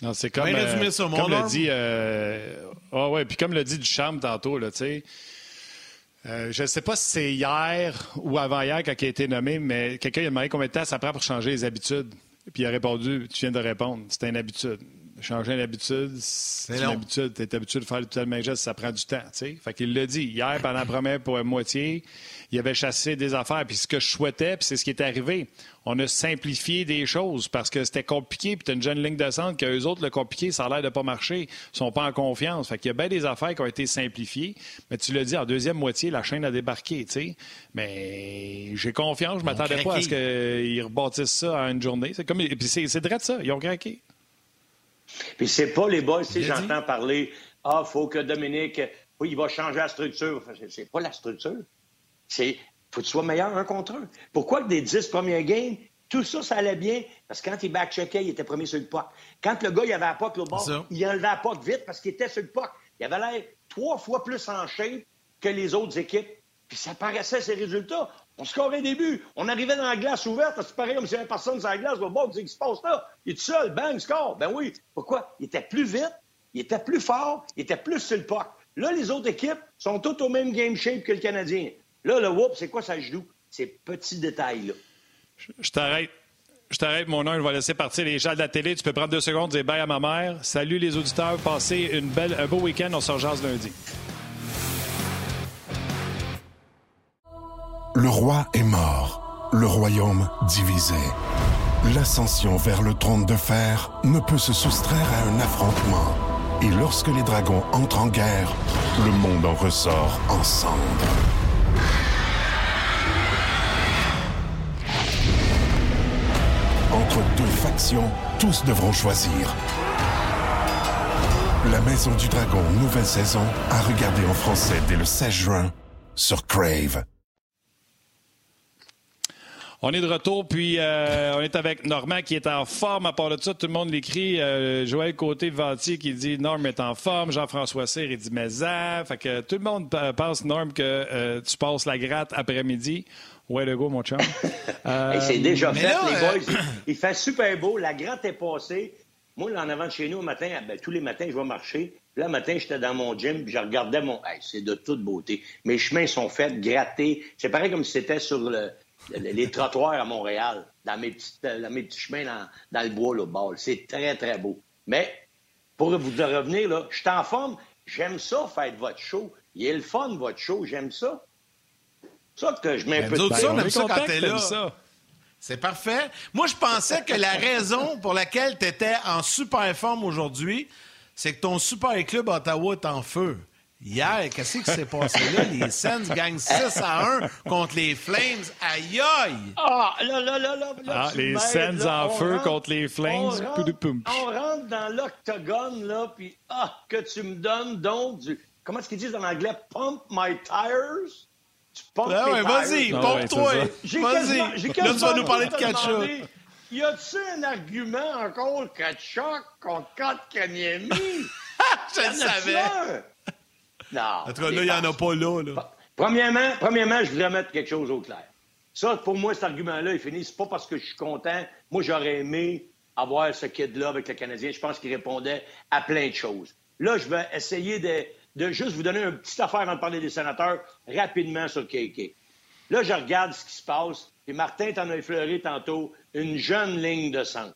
Non, c'est comme, euh, comme le dit. Euh... Oh, ouais, puis comme le dit Duchamp tantôt, là, tu sais. Euh, je ne sais pas si c'est hier ou avant-hier quand il a été nommé, mais quelqu'un a demandé combien de temps ça prend pour changer les habitudes. Puis il a répondu, tu viens de répondre, c'est une habitude. Changer une habitude, c'est une habitude. Tu es habitué de faire tout le même geste, ça prend du temps. T'sais. Fait qu'il l'a dit. Hier, pendant la première pour moitié, il avait chassé des affaires. Puis ce que je souhaitais, puis c'est ce qui est arrivé, on a simplifié des choses parce que c'était compliqué. Puis tu as une jeune ligne de centre qu'eux autres, le compliqué, ça a l'air de pas marcher. Ils sont pas en confiance. Fait qu'il y a bien des affaires qui ont été simplifiées. Mais tu l'as dit, en deuxième moitié, la chaîne a débarqué. Mais j'ai confiance. Je m'attendais pas à ce qu'ils rebâtissent ça en une journée. C'est comme... Puis c'est de ça. Ils ont craqué. Puis c'est pas les boys, si j'entends parler, ah, faut que Dominique, oui, il va changer la structure. C'est pas la structure. C'est faut que tu sois meilleur un contre un. Pourquoi que des dix premiers games, Tout ça, ça allait bien? Parce que quand il backcheckait, il était premier sur le puck. Quand le gars, il avait la puck, le bord, il enlevait la puck vite parce qu'il était sur le puck. Il avait l'air trois fois plus en shape que les autres équipes. Puis ça paraissait ces résultats. On scorait des buts. On arrivait dans la glace ouverte. C'est pareil comme s'il n'y avait personne sur la glace. Le bord, qu'est-ce qui se passe là? Il est tout seul. Bang, score. Ben oui. Pourquoi? Il était plus vite. Il était plus fort. Il était plus sur le puck. Là, les autres équipes sont toutes au même game shape que le Canadien. Là, le whoop, c'est quoi ça joue? Ces petits détails-là. Je t'arrête. Je t'arrête, mon nom. Je vais laisser partir les gens de la télé. Tu peux prendre deux secondes dire bye à ma mère. Salut les auditeurs. Passez une belle, un beau week-end. On se lundi. Le roi est mort. Le royaume divisé. L'ascension vers le trône de fer ne peut se soustraire à un affrontement. Et lorsque les dragons entrent en guerre, le monde en ressort ensemble. Entre deux factions, tous devront choisir. La Maison du Dragon, nouvelle saison, à regarder en français dès le 16 juin sur Crave. On est de retour, puis euh, on est avec Normand qui est en forme. À part de ça, tout le monde l'écrit. Euh, Joël Côté-Ventier qui dit Norm est en forme. Jean-François Cyr, il dit Mais ça. Fait que tout le monde pense, Norm, que euh, tu passes la gratte après-midi. Ouais, le go, mon chum. c'est déjà fait, les boys. Il, fait super beau. La gratte est passée. Moi, en avant de chez nous, au matin, ben, tous les matins, je vais marcher. Là, le matin, j'étais dans mon gym, puis je regardais mon. c'est de toute beauté. Mes chemins sont faits, grattés. C'est pareil comme si c'était sur le, les trottoirs à Montréal, dans mes petits, dans mes petits chemins dans, le bois, là, bas. C'est très, très beau. Mais, pour vous revenir, là, je suis en forme. J'aime ça, faire votre show. Il est le fun, votre show. J'aime ça. Ça que je mets un peu de ça, on aime ça quand t'es là. C'est parfait. Moi, je pensais que la raison pour laquelle tu étais en super forme aujourd'hui, c'est que ton super club Ottawa est en feu. Hier, qu'est-ce qui s'est passé là? Les Sens gagnent 6 à 1 contre les Flames. Aïe aïe! Ah, là, là, là, là. ah, les Sens en feu contre les Flames. On rentre, on rentre dans l'octogone, là, puis ah, que tu me donnes donc du. Comment est-ce qu'ils disent en anglais? Pump my tires? Tu pompes ah, ouais, vas-y, pompe-toi. Vas-y. Là, tu vas nous parler de Kachuk. Y a-tu un argument encore Kachuk contre Kotkaniemi? Je le savais. Non. En tout cas, là, il n'y en a pas là, Premièrement, premièrement, je voudrais mettre quelque chose au clair. Ça, pour moi, cet argument-là, il finit. C'est pas parce que je suis content. Moi, j'aurais aimé avoir ce kid-là avec le Canadien. Je pense qu'il répondait à plein de choses. Là, je vais essayer de, juste vous donner une petite affaire avant de parler des sénateurs rapidement sur KK. Là, je regarde ce qui se passe. Et Martin t'en a effleuré tantôt une jeune ligne de centre.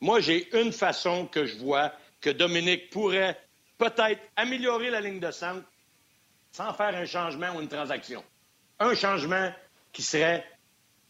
Moi, j'ai une façon que je vois que Dominique pourrait peut-être améliorer la ligne de centre sans faire un changement ou une transaction. Un changement qui serait.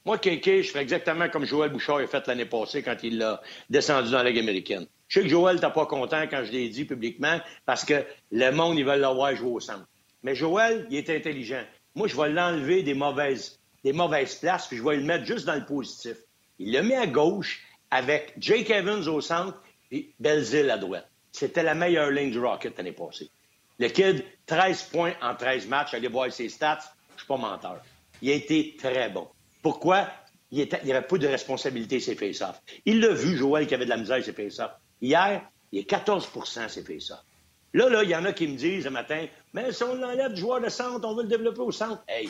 Moi, Kéké, je ferais exactement comme Joël Bouchard a fait l'année passée quand il l'a descendu dans la Ligue américaine. Je sais que Joël n'était pas content quand je l'ai dit publiquement parce que le monde, ils veulent l'avoir jouer au centre. Mais Joël, il est intelligent. Moi, je vais l'enlever des mauvaises, des mauvaises places, puis je vais le mettre juste dans le positif. Il le met à gauche avec Jake Evans au centre et Belzil à droite. C'était la meilleure ligne du Rocket l'année passée. Le kid, 13 points en 13 matchs. Allez voir ses stats. Je suis pas menteur. Il a été très bon. Pourquoi? Il n'y avait pas de responsabilité ses face-offs. Il l'a vu, Joël, qui avait de la misère ses face-offs. Hier, il est 14% ses face-offs. Là, là, il y en a qui me disent ce matin, mais si on enlève du joueur de centre, on veut le développer au centre. Hey,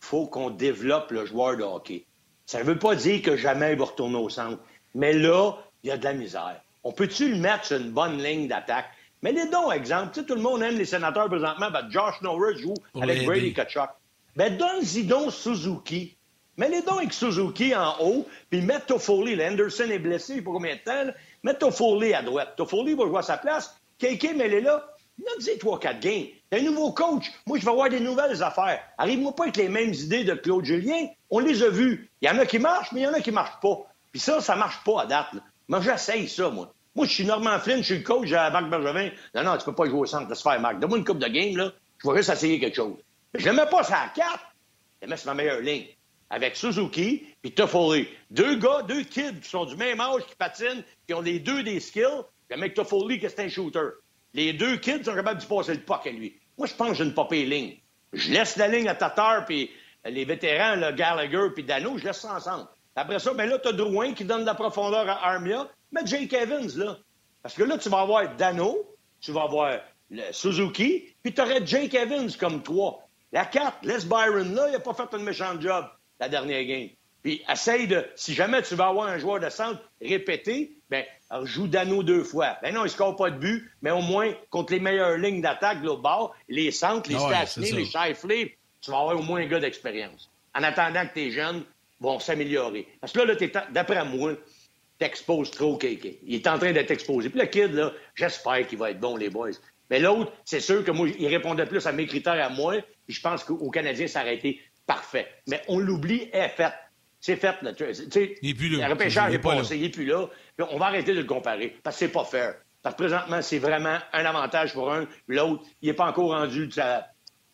faut qu'on développe le joueur de hockey. Ça ne veut pas dire que jamais il va retourner au centre. Mais là, il y a de la misère. On peut-tu le mettre sur une bonne ligne d'attaque? Mais les dons, exemple, tu sais, tout le monde aime les sénateurs présentement, ben Josh Norris joue avec Brady Kachuk. Ben donne-y donc Suzuki. Mets les dons avec Suzuki en haut, puis mets Toffoli. L'Anderson est blessé pour combien de temps? Mets Toffoli à droite. Toffoli va jouer à sa place. KK, mets-les là. Donne-y 3-4 games. T'es un nouveau coach. Moi, je vais avoir des nouvelles affaires. Arrive-moi pas avec les mêmes idées de Claude Julien. On les a vues. Il y en a qui marchent, mais il y en a qui marchent pas. Puis ça, ça marche pas à date. Moi, j'essaye ça, moi. Moi, je suis Normand Flynn, je suis le coach à Marc Bergevin. Non, non, tu peux pas jouer au centre, laisse faire, Marc. Donne-moi une coupe de game, là. Je vais juste essayer quelque chose. Je ne mets pas ça à 4. Je mets sur ma meilleure ligne. Avec Suzuki puis Toffoli. Deux gars, deux kids qui sont du même âge, qui patinent, qui ont les deux des skills. Le mec Toffoli, qui c'est un shooter. Les deux kids sont capables de passer le puck à lui. Moi, je pense que j'ai une popée ligne. Je laisse la ligne à Tatar puis les vétérans, le Gallagher puis Dano, je laisse ça ensemble. Après ça, ben là, tu as Drouin qui donne de la profondeur à Armia. Mais Jake Evans, là. Parce que là, tu vas avoir Dano, tu vas avoir le Suzuki, puis tu aurais Jake Evans comme toi. La 4, laisse Byron là, il n'a pas fait un méchant job la dernière game. Puis essaye de, si jamais tu vas avoir un joueur de centre répété, ben joue Dano deux fois. Ben non, il ne score pas de but, mais au moins contre les meilleures lignes d'attaque l'autre bord, les centres, les ah les Shifley, tu vas avoir au moins un gars d'expérience. En attendant que tes jeunes vont s'améliorer. Parce que là, là d'après moi, t'exposes trop Kéké. Il est en train d'être exposé. Puis le kid, là, j'espère qu'il va être bon, les boys. Mais l'autre, c'est sûr que moi, il répondait plus à mes critères à moi. Puis je pense qu'au Canadien, ça aurait été parfait. Mais on l'oublie, est fait. C'est fait. Là. Il est plus là. Le repêchage est passé, il n'est plus là. on va arrêter de le comparer parce que c'est pas fair. Parce que présentement, c'est vraiment un avantage pour un. L'autre, il n'est pas encore rendu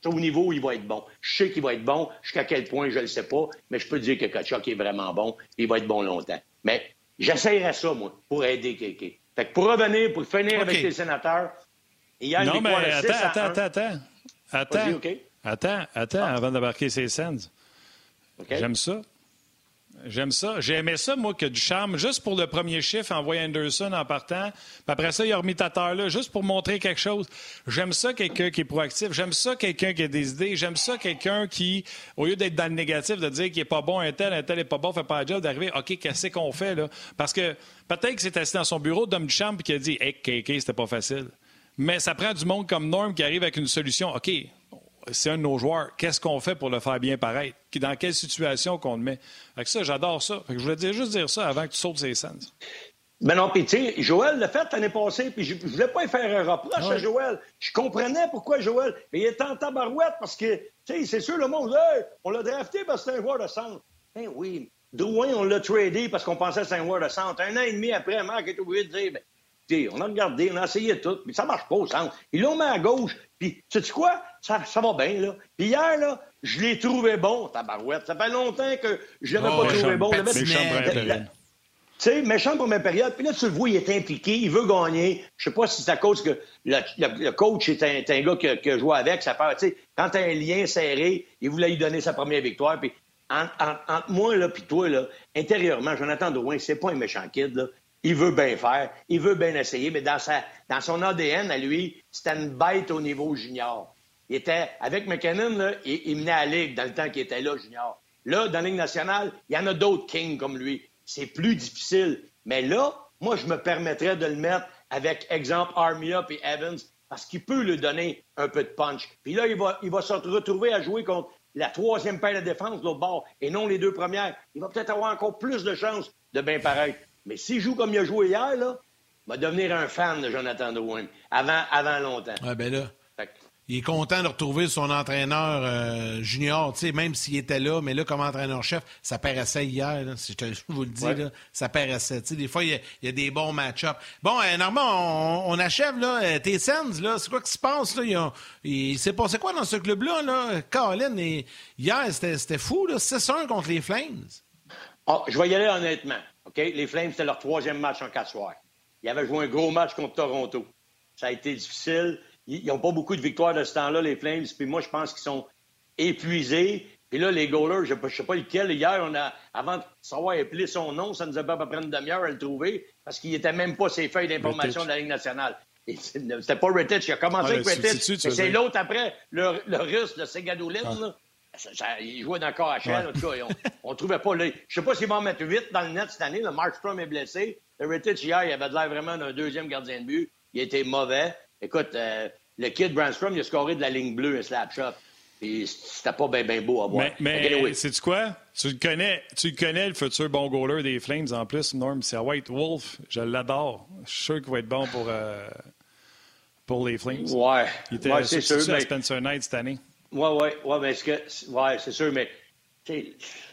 au niveau où il va être bon. Je sais qu'il va être bon. Jusqu'à quel point, je ne le sais pas. Mais je peux dire que Kachuk est vraiment bon. Il va être bon longtemps. Mais j'essayerais ça, moi, pour aider Kéké. Fait que pour revenir, pour finir avec les sénateurs, il y a non, mais attends, attends, attends, attends. Attends, attends, avant d'embarquer ces scènes. J'aime ça. J'aime ça. J'ai aimé ça, moi, que du charme, juste pour le premier chiffre, envoyer Anderson en partant. Puis après ça, il a remis Tatar là, juste pour montrer quelque chose. J'aime ça, quelqu'un qui est proactif. J'aime ça, quelqu'un qui a des idées. J'aime ça, quelqu'un qui, au lieu d'être dans le négatif, de dire qu'il n'est pas bon, un tel, un tel n'est pas bon, fait pas le job, d'arriver, OK, qu'est-ce qu'on fait, là? Parce que peut-être qu'il s'est assis dans son bureau, d'homme du charme, puis qu'il a dit, hey, KK, c'était pas facile. Mais ça prend du monde comme Norm qui arrive avec une solution. OK, c'est un de nos joueurs. Qu'est-ce qu'on fait pour le faire bien paraître? Dans quelle situation qu'on le met? Avec ça, j'adore ça. je voulais dire, juste dire ça avant que tu sautes ces scènes. Ben non, puis tu sais, Joël l'a fait l'année passée, puis je, ne voulais pas y faire un reproche à Joël. Je comprenais pourquoi Joël. Mais il était en tabarouette parce que, tu sais, c'est sûr, le monde, hey, on l'a drafté parce que c'est un joueur de centre. Ben oui. Drouin, on l'a tradé parce qu'on pensait que c'était un joueur de centre. Un an et demi après, Marc est obligé de dire, ben, on a regardé, on a essayé tout, mais ça marche pas au centre. Ils l'ont mis à gauche, puis tu sais quoi? Ça, ça va bien, là. Puis hier, là, je l'ai trouvé bon, tabarouette. Ça fait longtemps que je l'avais oh, pas trouvé bon. Tu sais, méchant pour ma période. Puis là, tu le vois, il est impliqué, il veut gagner. Je sais pas si c'est à cause que le, coach est un, gars qui a, joué avec. Ça fait, tu sais, quand t'as un lien serré, il voulait lui donner sa première victoire. Puis entre, moi, là, puis toi, là, intérieurement, Jonathan Drouin, c'est pas un méchant kid, là il veut bien faire, il veut bien essayer, mais dans, sa, dans son ADN, à lui, c'était une bête au niveau junior. Il était, avec McKinnon, là, il, menait à la Ligue dans le temps qu'il était là, junior. Là, dans la Ligue nationale, il y en a d'autres kings comme lui. C'est plus difficile. Mais là, moi, je me permettrais de le mettre avec, exemple, Armia et Evans, parce qu'il peut lui donner un peu de punch. Puis là, il va, il va se retrouver à jouer contre la troisième paire de défense de l'autre bord et non les deux premières. Il va peut-être avoir encore plus de chances de bien paraître. Mais s'il joue comme il a joué hier, là, il va devenir un fan de Jonathan Drouin avant, avant longtemps. Ouais, ben là. Il est content de retrouver son entraîneur euh, junior, même s'il était là, mais là, comme entraîneur-chef, ça paraissait hier, je, vous le dis, là, ça paraissait. des fois, il y, a, des bons match-ups. Bon, euh, Normand, on, achève, là, euh, tes Sens, là, c'est quoi qui se passe, là? Il, s'est passé quoi dans ce club-là, là? Colin, et, hier, c'était fou, là, 6-1 contre les Flames. Oh, je vais y aller honnêtement. OK? Les Flames, c'était leur troisième match en quatre soirs. Ils avaient joué un gros match contre Toronto. Ça a été difficile. Ils n'ont pas beaucoup de victoires de ce temps-là, les Flames. Puis moi, je pense qu'ils sont épuisés. Puis là, les goalers, je ne sais pas lequel. Hier, on a, avant de savoir appeler son nom, ça nous a pas à peu près une demi-heure à le trouver parce qu'il n'était même pas ses feuilles d'information de la Ligue nationale. C'était pas Rittich. Il a commencé avec Rittich. C'est l'autre après, le, russe, le Segadoulin. Ah il jouait dans le corps à En tout cas, on, ne trouvait pas. Là, je sais pas s'il va en mettre 8 dans le net cette année. Le Markstrom est blessé. Le Rittich, hier, il avait de l'air vraiment d'un deuxième gardien de but. Il était mauvais. Écoute, euh, le kid Brandstrom, il a scoré de la ligne bleue, un slap shot. Et c'était pas bien ben beau à voir. Mais, mais sais-tu quoi? Tu le connais, tu le connais, le futur bon goaler des Flames en plus, Norm. C'est White Wolf. Je l'adore. Je suis sûr qu'il va être bon pour, euh, pour les Flames. Ouais. Il était ouais, c'est sûr, à Spencer Knight cette année. Oui, oui, ouais, mais est-ce que. Oui, c'est sûr, mais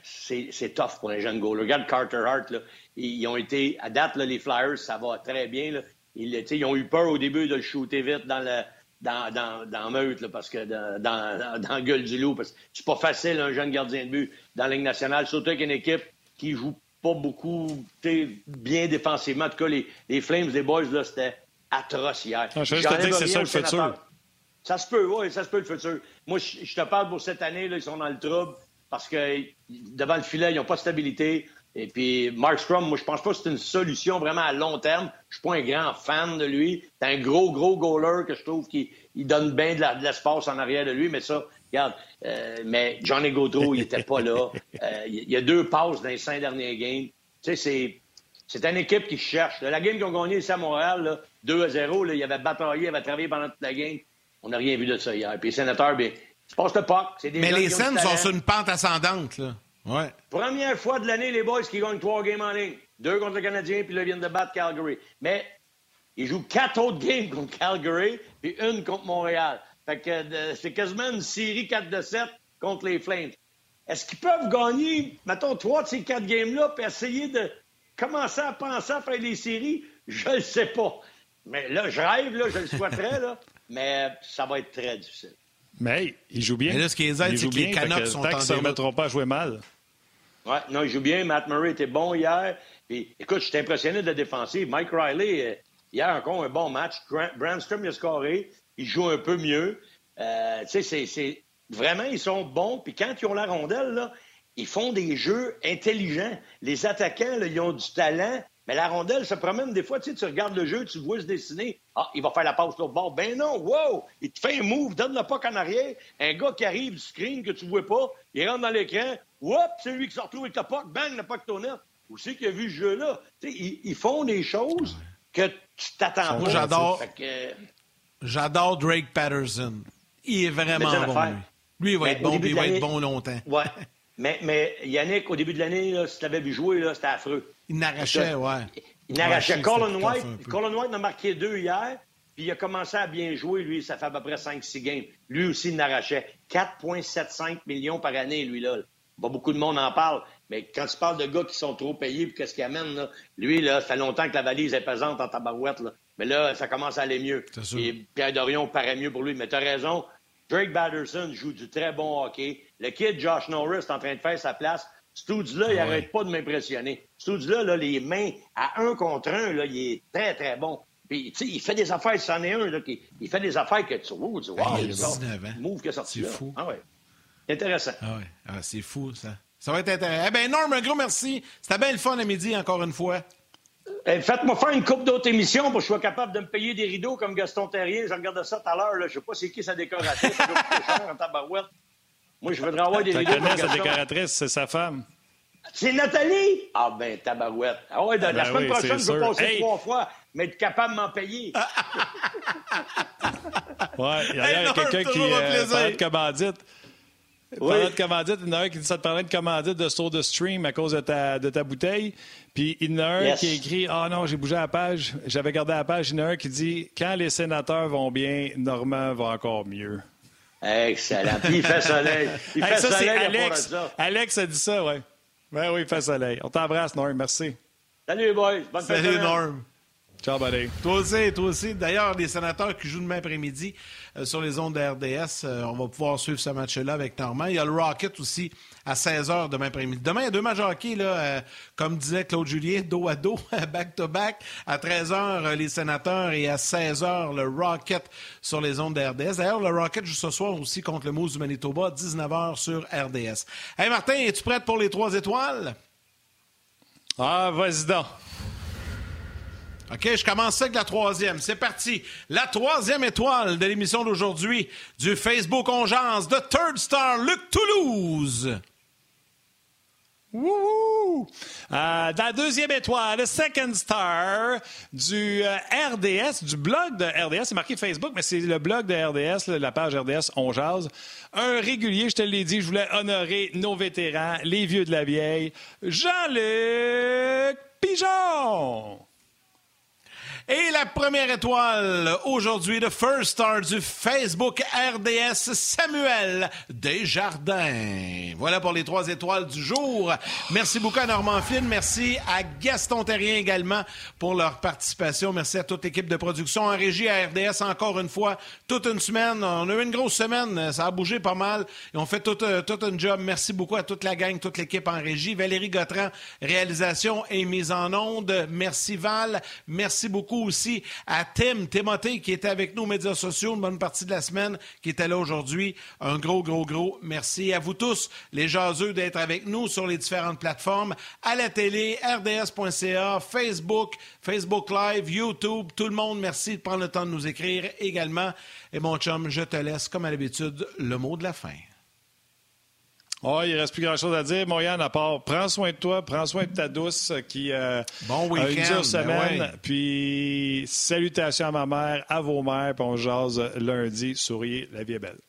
c'est tough pour les jeunes goalers. Regarde Carter Hart, là, ils ont été. À date, là, les Flyers, ça va très bien. Là. Ils, ils, ont eu peur au début de le shooter vite dans le. Dans, dans, dans Meute, là, parce que dans, dans, dans le gueule du loup, parce que c'est pas facile un jeune gardien de but dans la Ligue nationale, surtout avec une équipe qui joue pas beaucoup bien défensivement. En tout cas, les, les Flames, les Boys, là, c'était atroce hier. Ah, je te que c'est ça le futur. Ça se peut, oui, ça se peut le futur. Moi, je, te parle pour cette année, là, ils sont dans le trouble parce que devant le filet, ils n'ont pas de stabilité. Et puis, Mark Strom, moi, je pense pas que c'est une solution vraiment à long terme. Je suis pas un grand fan de lui. C'est un gros, gros goaler que je trouve qu'il donne bien de l'espace en arrière de lui. Mais ça, regarde, euh, mais Johnny Gaudreau, il était pas là. Euh, il y a deux passes dans les cinq derniers games. Tu sais, c'est, c'est une équipe qui cherche. La game qu'ils ont gagné ici à Montréal, là, 2 à 0, là, il avait bataillé, il avait travaillé pendant toute la game. On n'a rien vu de ça hier. Puis les sénateurs, bien, tu passes le puck. Mais les scènes sont sur une pente ascendante, là. Ouais. Première fois de l'année, les boys qui gagnent trois games en ligne. Deux contre le Canadien, puis là, ils viennent de battre Calgary. Mais ils jouent quatre autres games contre Calgary, puis une contre Montréal. Fait que c'est quasiment une série 4 de 7 contre les Flames. Est-ce qu'ils peuvent gagner, mettons, trois de ces quatre games-là, puis essayer de commencer à penser à faire des séries? Je ne sais pas. Mais là, je rêve, là, je le souhaiterais, là, mais ça va être très difficile. Mais il joue bien. Mais là, ce qui est c'est que les Canucks sont en ne remettront pas à jouer mal. Oui, non, il joue bien. Matt Murray était bon hier. Puis, écoute, je suis impressionné de la défensive. Mike Riley, euh, hier encore un bon match. Brandstrom, il a scoré. Il joue un peu mieux. Euh, tu sais, c'est vraiment, ils sont bons. Puis quand ils ont la rondelle, là, ils font des jeux intelligents. Les attaquants, là, ils ont du talent. Mais la rondelle se promène des fois, tu sais, tu regardes le jeu, tu vois se dessiner. Ah, il va faire la passe l'autre bord. Ben non, wow! Il te fait un move, donne le puck en arrière. Un gars qui arrive du screen que tu vois pas, il rentre dans l'écran. Whoop! C'est lui qui se retrouve avec le puck. Bang, le puck tourne. Où c'est qu'il a vu ce jeu-là? Tu sais, ils, font des choses que tu t'attends pas. J'adore. J'adore Drake Patterson. Il est vraiment bon. Lui. lui, il va être bon, puis il va être bon longtemps. Ouais. mais, mais Yannick, au début de l'année, si tu l'avais vu jouer, c'était affreux. Il n'arrachait, ouais. Il n'arrachait. Colin White, Colin White en a marqué deux hier, puis il a commencé à bien jouer, lui. Ça fait à peu près 5-6 games. Lui aussi, il n'arrachait. 4,75 millions par année, lui, là. Pas beaucoup de monde en parle, mais quand tu parles de gars qui sont trop payés puis qu'est-ce qu'ils amènent, là, lui, là, ça fait longtemps que la valise est pesante en tabarouette, là. Mais là, ça commence à aller mieux. Et Pierre Dorion paraît mieux pour lui. Mais tu as raison, Drake Batterson joue du très bon hockey. Le kid Josh Norris est en train de faire sa place. Stoods-là, il n'arrête ah pas de m'impressionner. Stoods-là, là, les mains à un contre un, là, il est très, très bon. Puis, il fait des affaires, c'en est un, là, qui, il fait des affaires que tu vois, tu vois, il a 19 ans. Move qui est sorti C'est fou. Ah ouais. Intéressant. Ah ouais. Ah, c'est fou, ça. Ça va être intéressant. Eh bien, Norm, un gros merci. C'était bien le fun à midi, encore une fois. Eh, faites-moi faire une coupe d'autres émissions pour que je sois capable de me payer des rideaux comme Gaston Terrier. Je regarde ça tout à l'heure. Je ne sais pas c'est qui sa cher en tabarouette. Moi, je voudrais avoir des rideaux. Connais, sa décoratrice, c'est sa femme. C'est Nathalie? Ah ben, tabarouette. Ah ouais, la, ben semaine prochaine, je vais passer trois fois, mais être capable de m'en payer. ouais, il y a, quelqu'un qui euh, parlait de commandite. Oui. Parlant de commandite, il y en a un qui dit ça te parlait de commandite de store de stream à cause de ta, de ta bouteille. Puis il y en a un qui a écrit Ah oh non, j'ai bougé la page, j'avais gardé la page. Il y en a un qui dit Quand les sénateurs vont bien, Normand va encore mieux. Excellent. Puis il fait soleil. Il fait ça, soleil Alex, Alex a dit ça, oui. Ben oui, il fait soleil. On t'embrasse, Norm. Merci. Salut, boys. Bonne Salut, Norm. Ciao, buddy. Toi aussi, toi aussi. D'ailleurs, les sénateurs qui jouent demain après-midi euh, sur les ondes de RDS, euh, on va pouvoir suivre ce match-là avec Normand. Il y a le Rocket aussi à 16h demain après-midi. Demain, il y a deux matchs hockey, euh, comme disait Claude Julien, dos à dos, back-to-back. À 13h, les sénateurs et à 16h, le Rocket sur les ondes de RDS. D'ailleurs, le Rocket joue ce soir aussi contre le Moose du Manitoba, 19h sur RDS. Hey Martin, es-tu prête pour les trois étoiles? Ah, vas-y donc. OK, je commence avec la troisième. C'est parti. La troisième étoile de l'émission d'aujourd'hui du Facebook Ongeance de Third Star, Luc Toulouse. Wouhou! Euh, la deuxième étoile, le second star du euh, RDS, du blog de RDS. C'est marqué Facebook, mais c'est le blog de RDS, la page RDS On Jase. Un régulier, je te l'ai dit, je voulais honorer nos vétérans, les vieux de la vieille. Jean-Luc Pigeon! Et la première étoile aujourd'hui, de First Star du Facebook RDS, Samuel Desjardins. Voilà pour les trois étoiles du jour. Merci beaucoup à Normand Flynn. Merci à Gaston Terrien également pour leur participation. Merci à toute l'équipe de production en régie à RDS encore une fois. Toute une semaine. On a eu une grosse semaine. Ça a bougé pas mal. Et on fait tout, euh, tout un job. Merci beaucoup à toute la gang, toute l'équipe en régie. Valérie Gautran, réalisation et mise en onde. Merci Val. Merci beaucoup aussi à Tim, Timothée, qui était avec nous aux médias sociaux une bonne partie de la semaine, qui était là aujourd'hui. Un gros, gros, gros merci à vous tous, les jaseux, d'être avec nous sur les différentes plateformes, à la télé, rds.ca, Facebook, Facebook Live, YouTube. Tout le monde, merci de prendre le temps de nous écrire également. Et mon chum, je te laisse, comme à l'habitude, le mot de la fin. Oh, il ne reste plus grand-chose à dire, Moyane, à part prends soin de toi, prends soin de ta douce qui euh, bon a une dure semaine. Puis salutations à ma mère, à vos mères, puis on jase lundi. Souriez, la vie est belle.